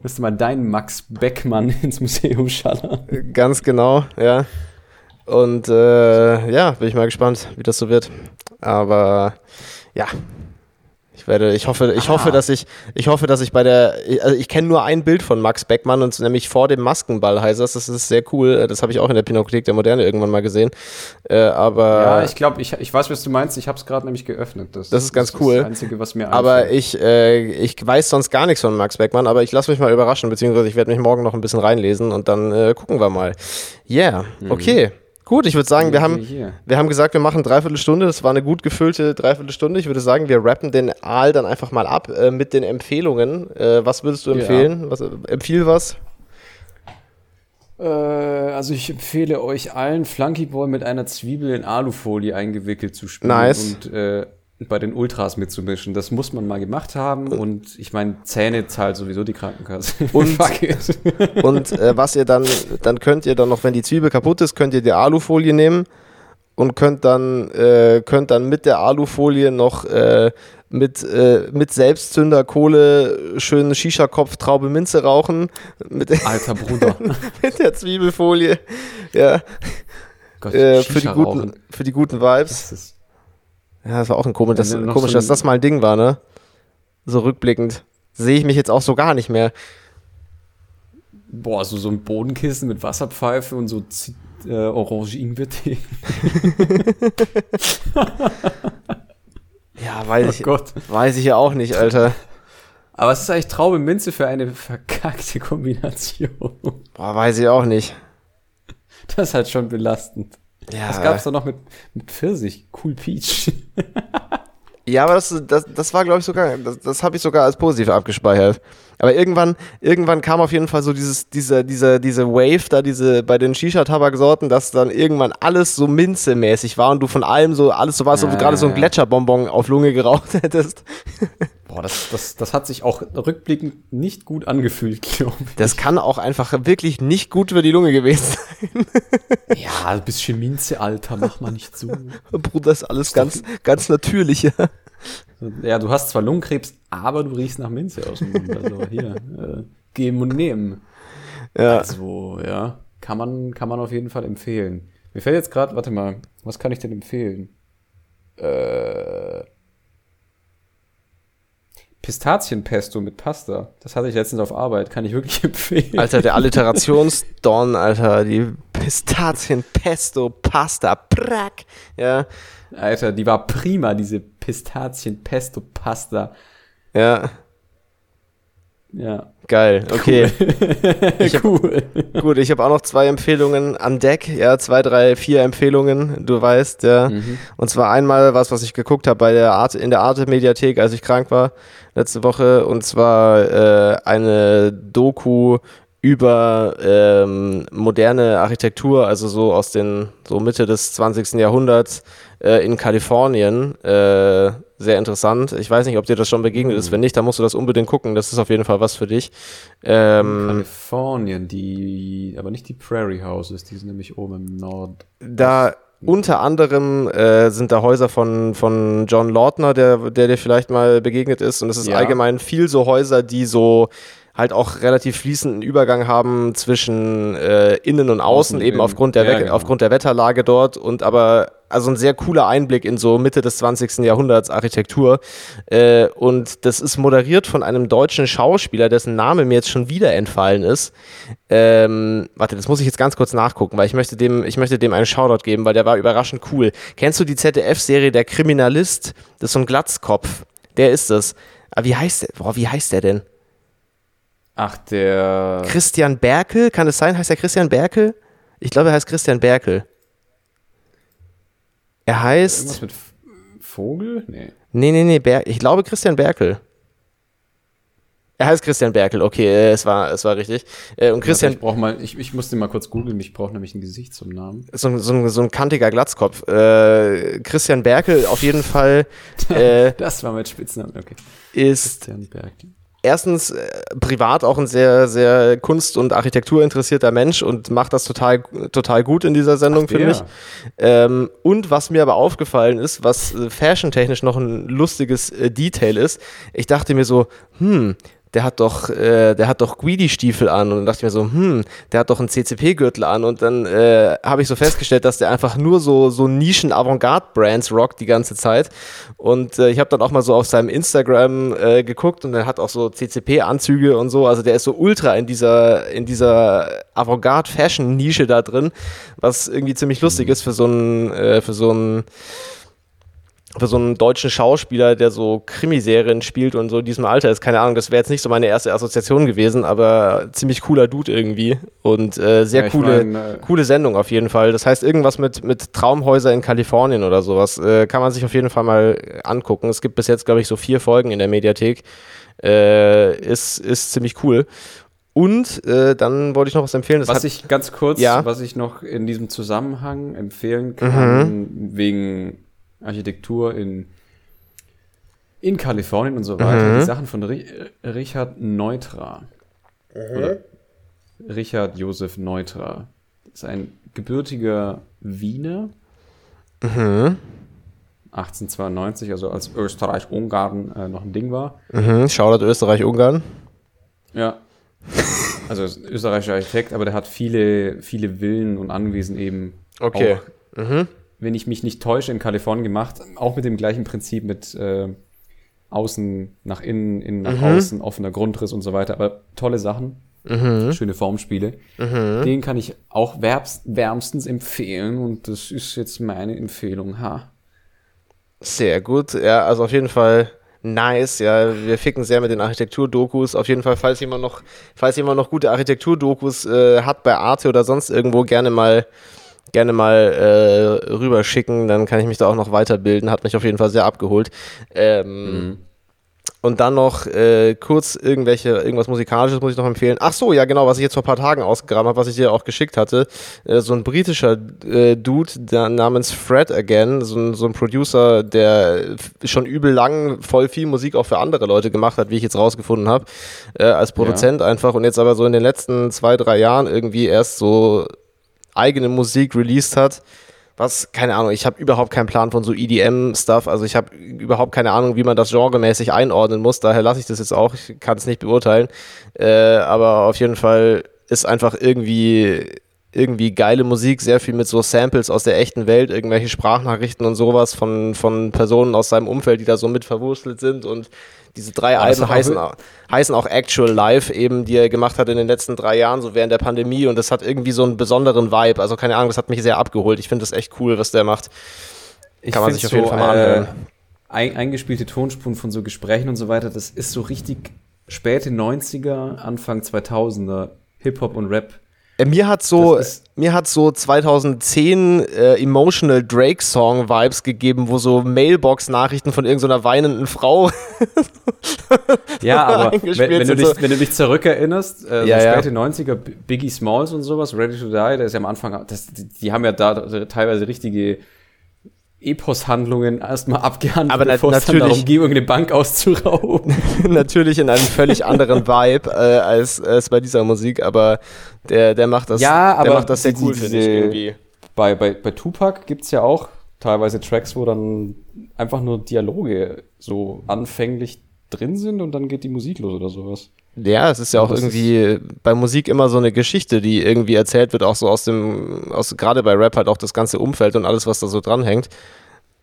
Müsste mal deinen Max Beckmann ins Museum schallern. Ganz genau, ja. Und äh, ja, bin ich mal gespannt, wie das so wird. Aber ja, ich werde, ich hoffe, ich Ah. hoffe, dass ich, ich hoffe, dass ich bei der, also ich kenne nur ein Bild von Max Beckmann und nämlich vor dem Maskenball heißt das. Das ist sehr cool. Das habe ich auch in der Pinakothek der Moderne irgendwann mal gesehen. Äh, aber Ja, ich glaube, ich, ich weiß, was du meinst. Ich habe es gerade nämlich geöffnet. Das, Das ist ganz das cool. Das Einzige, was mir Aber einfällt. ich, äh, ich weiß sonst gar nichts von Max Beckmann, aber ich lasse mich mal überraschen, beziehungsweise ich werde mich morgen noch ein bisschen reinlesen und dann äh, gucken wir mal. Yeah, okay. Gut, ich würde sagen, wir haben, wir haben gesagt, wir machen dreiviertel Stunde. Das war eine gut gefüllte dreiviertel Stunde. Ich würde sagen, wir rappen den Aal dann einfach mal ab äh, mit den Empfehlungen. Äh, was würdest du Ja. empfehlen? Was, empfiehl was? Äh, also ich empfehle euch allen Flunkyball mit einer Zwiebel in Alufolie eingewickelt zu spielen Nice. und äh, bei den Ultras mitzumischen. Das muss man mal gemacht haben und ich meine, Zähne zahlt sowieso die Krankenkasse. Und-. Und äh, was ihr dann, dann könnt ihr dann noch, wenn die Zwiebel kaputt ist, könnt ihr die Alufolie nehmen und könnt dann, äh, könnt dann mit der Alufolie noch äh, mit, äh, mit Selbstzünder, Kohle, schönen Shisha-Kopf, Traube Minze rauchen. Mit, Alter Bruder. mit der Zwiebelfolie. Ja, Gott, äh, für, die guten, für die guten Vibes. Ja, das war auch ein komisch, das, komisch so dass das mal ein Ding war, ne? So rückblickend. Sehe ich mich jetzt auch so gar nicht mehr. Boah, so, so ein Bodenkissen mit Wasserpfeife und so Zi- äh, Orange-Ingwer-Tee. Ja, weiß Oh ich, Gott. weiß ich ja auch nicht, Alter. Aber was ist eigentlich Traube Minze für eine verkackte Kombination? Boah, weiß ich auch nicht. Das ist halt schon belastend. Ja, Was gab's da noch mit, mit Pfirsich? Cool Peach. Ja, aber das, das, das war, glaube ich, sogar, das, das habe ich sogar als positiv abgespeichert. Aber irgendwann, irgendwann kam auf jeden Fall so dieses, diese, diese, diese Wave da, diese bei den Shisha-Tabaksorten, dass dann irgendwann alles so minzemäßig war und du von allem so, alles so war, als ob du Ja, gerade so ein ja, ja. Gletscherbonbon auf Lunge geraucht hättest. Boah, das, das, das hat sich auch rückblickend nicht gut angefühlt, glaube ich. Das kann auch einfach wirklich nicht gut für die Lunge gewesen sein. ja, ein bisschen Minze, Alter, mach mal nicht so. Bruder, ist alles ganz, ganz natürlich. Ja. Du hast zwar Lungenkrebs, aber du riechst nach Minze aus dem Mund. Also hier, äh, geben und nehmen. Ja. Also, ja, kann man, kann man auf jeden Fall empfehlen. Mir fällt jetzt gerade, warte mal, was kann ich denn empfehlen? Äh, Pistazienpesto mit Pasta. Das hatte ich letztens auf Arbeit, kann ich wirklich empfehlen. Alter, der Alliterationsdon, Alter, die Pistazien-Pesto-Pasta, prack. Ja, Alter, die war prima, diese Pistazien-Pesto-Pasta. ja, Ja, geil, okay. cool. Gut, ich habe auch noch zwei Empfehlungen an Deck, ja, zwei, drei, vier Empfehlungen, du weißt, ja. Mhm. Und zwar einmal was, was ich geguckt habe bei der Art in der Arte-Mediathek, als ich krank war letzte Woche, und zwar äh, eine Doku über ähm, moderne Architektur, also so aus den so Mitte des 20. Jahrhunderts äh, in Kalifornien. Äh, sehr interessant. Ich weiß nicht, ob dir das schon begegnet ist. Wenn nicht, dann musst du das unbedingt gucken. Das ist auf jeden Fall was für dich. Ähm, Kalifornien, die, aber nicht die Prairie Houses, die sind nämlich oben im Nord. Da unter anderem äh, sind da Häuser von, von John Lautner, der, der dir vielleicht mal begegnet ist. Und es ist Ja. allgemein viel so Häuser, die so halt auch relativ fließenden Übergang haben zwischen äh, innen und außen, Außen eben innen. aufgrund der, Ja, genau. aufgrund der Wetterlage dort und aber also ein sehr cooler Einblick in so Mitte des 20. Jahrhunderts Architektur. Äh, und das ist moderiert von einem deutschen Schauspieler, dessen Name mir jetzt schon wieder entfallen ist. Ähm, warte, das muss ich jetzt ganz kurz nachgucken, weil ich möchte dem, ich möchte dem einen Shoutout geben, weil der war überraschend cool. Kennst du die ZDF-Serie Der Kriminalist? Das ist so ein Glatzkopf. Der ist es. Aber wie heißt der? Boah, wie heißt der denn? Ach, der. Christian Berkel, kann es sein? Heißt er Christian Berkel? Ich glaube, er heißt Christian Berkel. Er heißt. Irgendwas mit Vogel? Nee. Nee, nee, nee, Ber ich glaube Christian Berkel. Er heißt Christian Berkel, okay, äh, es war, es war richtig. Äh, und Christian. Ich, brauch mal, ich, ich muss den mal kurz googeln, ich brauche nämlich ein Gesicht zum Namen. So, so, ein, so ein kantiger Glatzkopf. Äh, Christian Berkel auf jeden Fall. Äh, das war mein Spitzname, okay. Ist Christian Berkel erstens äh, privat auch ein sehr, sehr kunst- und architekturinteressierter Mensch und macht das total, total gut in dieser Sendung, finde ich. Ähm, und was mir aber aufgefallen ist, was äh, fashiontechnisch noch ein lustiges äh, Detail ist, ich dachte mir so, hm, der hat doch, äh, der hat doch Guidi-Stiefel an. Und dann dachte ich mir so, hm, der hat doch einen CCP-Gürtel an. Und dann äh, habe ich so festgestellt, dass der einfach nur so, so Nischen-Avantgarde-Brands rockt die ganze Zeit. Und äh, ich habe dann auch mal so auf seinem Instagram äh, geguckt und er hat auch so CCP-Anzüge und so, also der ist so ultra in dieser, in dieser Avantgarde-Fashion-Nische da drin, was irgendwie ziemlich lustig ist für so einen, äh, für so einen für so einen deutschen Schauspieler, der so Krimiserien spielt und so in diesem Alter ist, keine Ahnung, das wäre jetzt nicht so meine erste Assoziation gewesen, aber ziemlich cooler Dude irgendwie und äh, sehr ja, coole, mein, äh, coole Sendung auf jeden Fall. Das heißt irgendwas mit, mit Traumhäuser in Kalifornien oder sowas, äh, kann man sich auf jeden Fall mal angucken. Es gibt bis jetzt, glaube ich, so vier Folgen in der Mediathek. Äh, ist, ist ziemlich cool. Und äh, dann wollte ich noch was empfehlen. was ich ganz kurz, ja? was ich noch in diesem Zusammenhang empfehlen kann, mhm. wegen Architektur in, in Kalifornien und so weiter. Mhm. Die Sachen von Ri Richard Neutra. Mhm. Oder Richard Josef Neutra. Das ist ein gebürtiger Wiener. Mhm. 1892, also als Österreich-Ungarn äh, noch ein Ding war. Mhm. Shoutout Österreich-Ungarn. Ja. Also österreichischer Architekt, aber der hat viele, viele Villen und Anwesen eben okay. auch mhm wenn ich mich nicht täusche, in Kalifornien gemacht. Auch mit dem gleichen Prinzip mit äh, außen nach innen, innen nach mhm. außen, offener Grundriss und so weiter. Aber tolle Sachen. Mhm. Schöne Formspiele. Mhm. Den kann ich auch wärmstens empfehlen und das ist jetzt meine Empfehlung. Ha. Sehr gut. Ja, also auf jeden Fall nice. Ja, wir ficken sehr mit den Architektur-Dokus. Auf jeden Fall, falls jemand noch, falls jemand noch gute Architektur-Dokus äh, hat bei Arte oder sonst irgendwo, gerne mal gerne mal äh, rüberschicken, dann kann ich mich da auch noch weiterbilden. Hat mich auf jeden Fall sehr abgeholt. Ähm, mhm. Und dann noch äh, kurz irgendwelche, irgendwas Musikalisches muss ich noch empfehlen. Ach so, ja genau, was ich jetzt vor ein paar Tagen ausgegraben habe, was ich dir auch geschickt hatte. Äh, so ein britischer äh, Dude der, namens Fred Again, so ein, so ein Producer, der schon übel lang voll viel Musik auch für andere Leute gemacht hat, wie ich jetzt rausgefunden habe, äh, als Produzent ja. einfach. Und jetzt aber so in den letzten zwei, drei Jahren irgendwie erst so eigene Musik released hat. Was, keine Ahnung, ich habe überhaupt keinen Plan von so EDM-Stuff. Also ich habe überhaupt keine Ahnung, wie man das genremäßig einordnen muss. Daher lasse ich das jetzt auch. Ich kann es nicht beurteilen. Äh, aber auf jeden Fall ist einfach irgendwie irgendwie geile Musik, sehr viel mit so Samples aus der echten Welt, irgendwelche Sprachnachrichten und sowas von, von Personen aus seinem Umfeld, die da so mit verwurstelt sind und diese drei ja, Alben heißen auch, heißen auch Actual Live eben, die er gemacht hat in den letzten drei Jahren, so während der Pandemie und das hat irgendwie so einen besonderen Vibe, also keine Ahnung, das hat mich sehr abgeholt, ich finde das echt cool, was der macht. Ich Kann man sich auf jeden Fall mal anhören. Äh, eingespielte Tonspuren von so Gesprächen und so weiter, das ist so richtig späte 90er, Anfang 2000er Hip-Hop und Rap äh, mir hat so, mir hat so 2010 äh, Emotional Drake Song Vibes gegeben, wo so Mailbox-Nachrichten von irgendeiner weinenden Frau. ja, aber wenn, wenn, du dich, so. wenn du dich zurückerinnerst, äh, ja, so späte ja. 90er, Biggie Smalls und sowas, Ready to Die, der ist ja am Anfang, das, die, die haben ja da teilweise richtige Epos-Handlungen erstmal abgehandelt, aber bevor es dann darum ging, irgendeine Bank auszurauben. natürlich in einem völlig anderen Vibe äh, als, als bei dieser Musik, aber der, der macht das, ja, aber der macht das sehr cool, finde ich irgendwie. Bei, bei, bei Tupac gibt es ja auch teilweise Tracks, wo dann einfach nur Dialoge so anfänglich drin sind und dann geht die Musik los oder sowas. Ja, es ist ja auch irgendwie bei Musik immer so eine Geschichte, die irgendwie erzählt wird, auch so aus dem, aus gerade bei Rap halt auch das ganze Umfeld und alles, was da so dranhängt.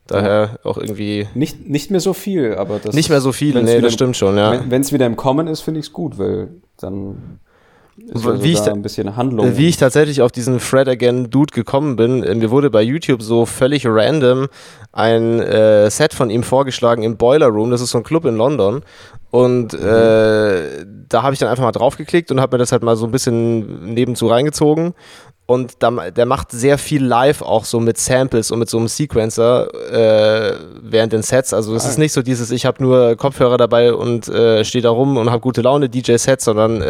Daher auch irgendwie. Nicht, nicht mehr so viel, aber das. Nicht mehr so viel, nee, das stimmt schon, ja. Wenn es wieder im Kommen ist, finde ich es gut, weil dann also wie ich ein bisschen Handlung. Wie ich tatsächlich auf diesen Fred Again Dude gekommen bin, äh, mir wurde bei YouTube so völlig random ein äh, Set von ihm vorgeschlagen im Boiler Room, das ist so ein Club in London. Und mhm. äh, da habe ich dann einfach mal draufgeklickt und habe mir das halt mal so ein bisschen nebenzu reingezogen. Und da, der macht sehr viel live auch so mit Samples und mit so einem Sequencer äh, während den Sets. Also es ah. ist nicht so dieses, ich habe nur Kopfhörer dabei und äh, stehe da rum und habe gute Laune DJ-Sets, sondern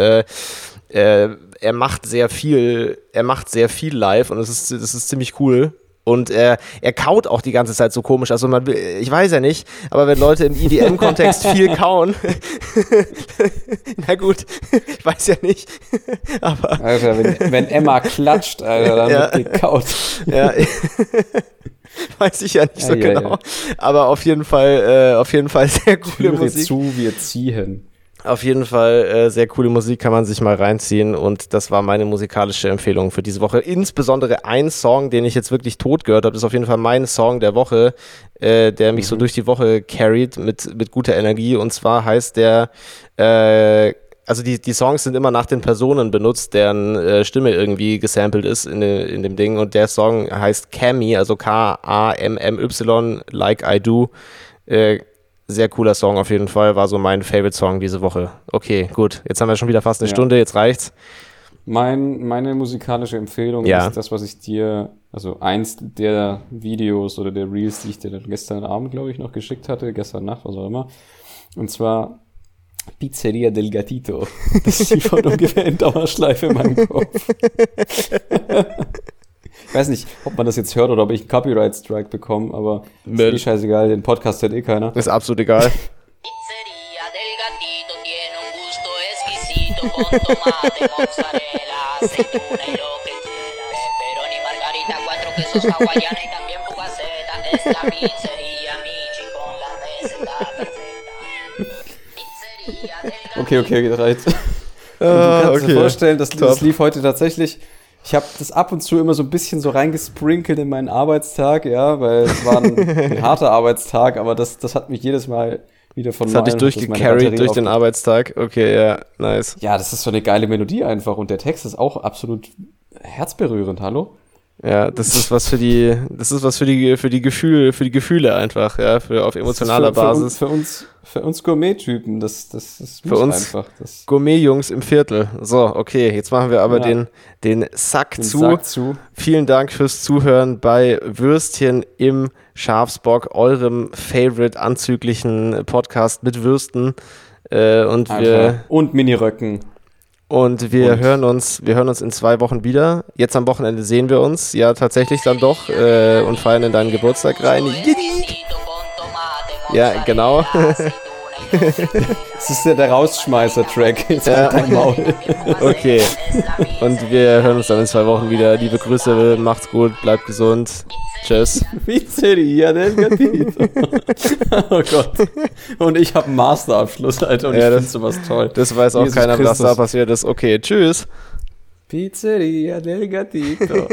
äh, er macht sehr viel, er macht sehr viel live und das ist, das ist ziemlich cool. Und er, er kaut auch die ganze Zeit so komisch. Also man will, ich weiß ja nicht, aber wenn Leute im EDM-Kontext viel kauen, na gut, ich weiß ja nicht. aber Alter, wenn, wenn Emma klatscht, Alter, dann ja. wird gekaut. Ja. weiß ich ja nicht so ja, genau. Ja, aber auf jeden Fall, äh, auf jeden Fall sehr coole Türe Musik. zu, wir ziehen. Auf jeden Fall äh, sehr coole Musik, kann man sich mal reinziehen. Und das war meine musikalische Empfehlung für diese Woche. Insbesondere ein Song, den ich jetzt wirklich tot gehört habe, ist auf jeden Fall mein Song der Woche, äh, der mich mhm. so durch die Woche carried mit, mit guter Energie. Und zwar heißt der, äh, also die, die Songs sind immer nach den Personen benutzt, deren äh, Stimme irgendwie gesampelt ist in, in dem Ding. Und der Song heißt Cammy, also K-A-M-M-Y, Like I Do. Sehr cooler Song auf jeden Fall. War so mein Favorite-Song diese Woche. Okay, gut. Jetzt haben wir schon wieder fast eine ja. Stunde, jetzt reicht's. Mein, meine musikalische Empfehlung ja. ist das, was ich dir, also eins der Videos oder der Reels, die ich dir dann gestern Abend, glaube ich, noch geschickt hatte, gestern Nacht, was auch immer. Und zwar Pizzeria del Gatito. Das ist die von ungefähr in Dauerschleife in meinem Kopf. Ich weiß nicht, ob man das jetzt hört oder ob ich einen Copyright-Strike bekomme, aber ist eh scheißegal, den Podcast hört eh keiner. Ist absolut egal. Okay, okay, reicht. Uh, du kannst okay. dir vorstellen, das, das lief heute tatsächlich ich habe das ab und zu immer so ein bisschen so reingesprinkelt in meinen Arbeitstag, ja, weil es war ein, ein harter Arbeitstag, aber das, das hat mich jedes Mal wieder von Das hat dich durchgecarried durch den Arbeitstag. Okay, ja, nice. Ja, das ist so eine geile Melodie einfach und der Text ist auch absolut herzberührend, hallo? Ja, das ist was für die, das ist was für die, für die Gefühle, für die Gefühle einfach, ja, für auf emotionaler für, Basis. Für uns, für uns, Gourmet-Typen, das, das, das für uns einfach. Gourmet-Jungs im Viertel. So, okay, jetzt machen wir aber ja. den, den Sack, den zu. Sack zu. Vielen Dank fürs Zuhören bei Würstchen im Schafsbock, eurem favorite anzüglichen Podcast mit Würsten. Äh, und wir. Und Miniröcken. Und wir und? hören uns, wir hören uns in zwei Wochen wieder. Jetzt am Wochenende sehen wir uns, ja tatsächlich dann doch äh, und feiern in deinen Geburtstag rein. Ja, genau. Das ist ja der Rausschmeißer-Track. Jetzt ja. Halt Maul. Okay. Und wir hören uns dann in zwei Wochen wieder. Liebe Grüße, macht's gut, bleibt gesund. Tschüss. Pizzeria del Gatito. oh Gott. Und ich habe einen Masterabschluss, Alter, und ja, ich finde sowas toll. Das weiß auch Jesus keiner, Christus. was da passiert ist. Okay, tschüss. Pizzeria del Gatito.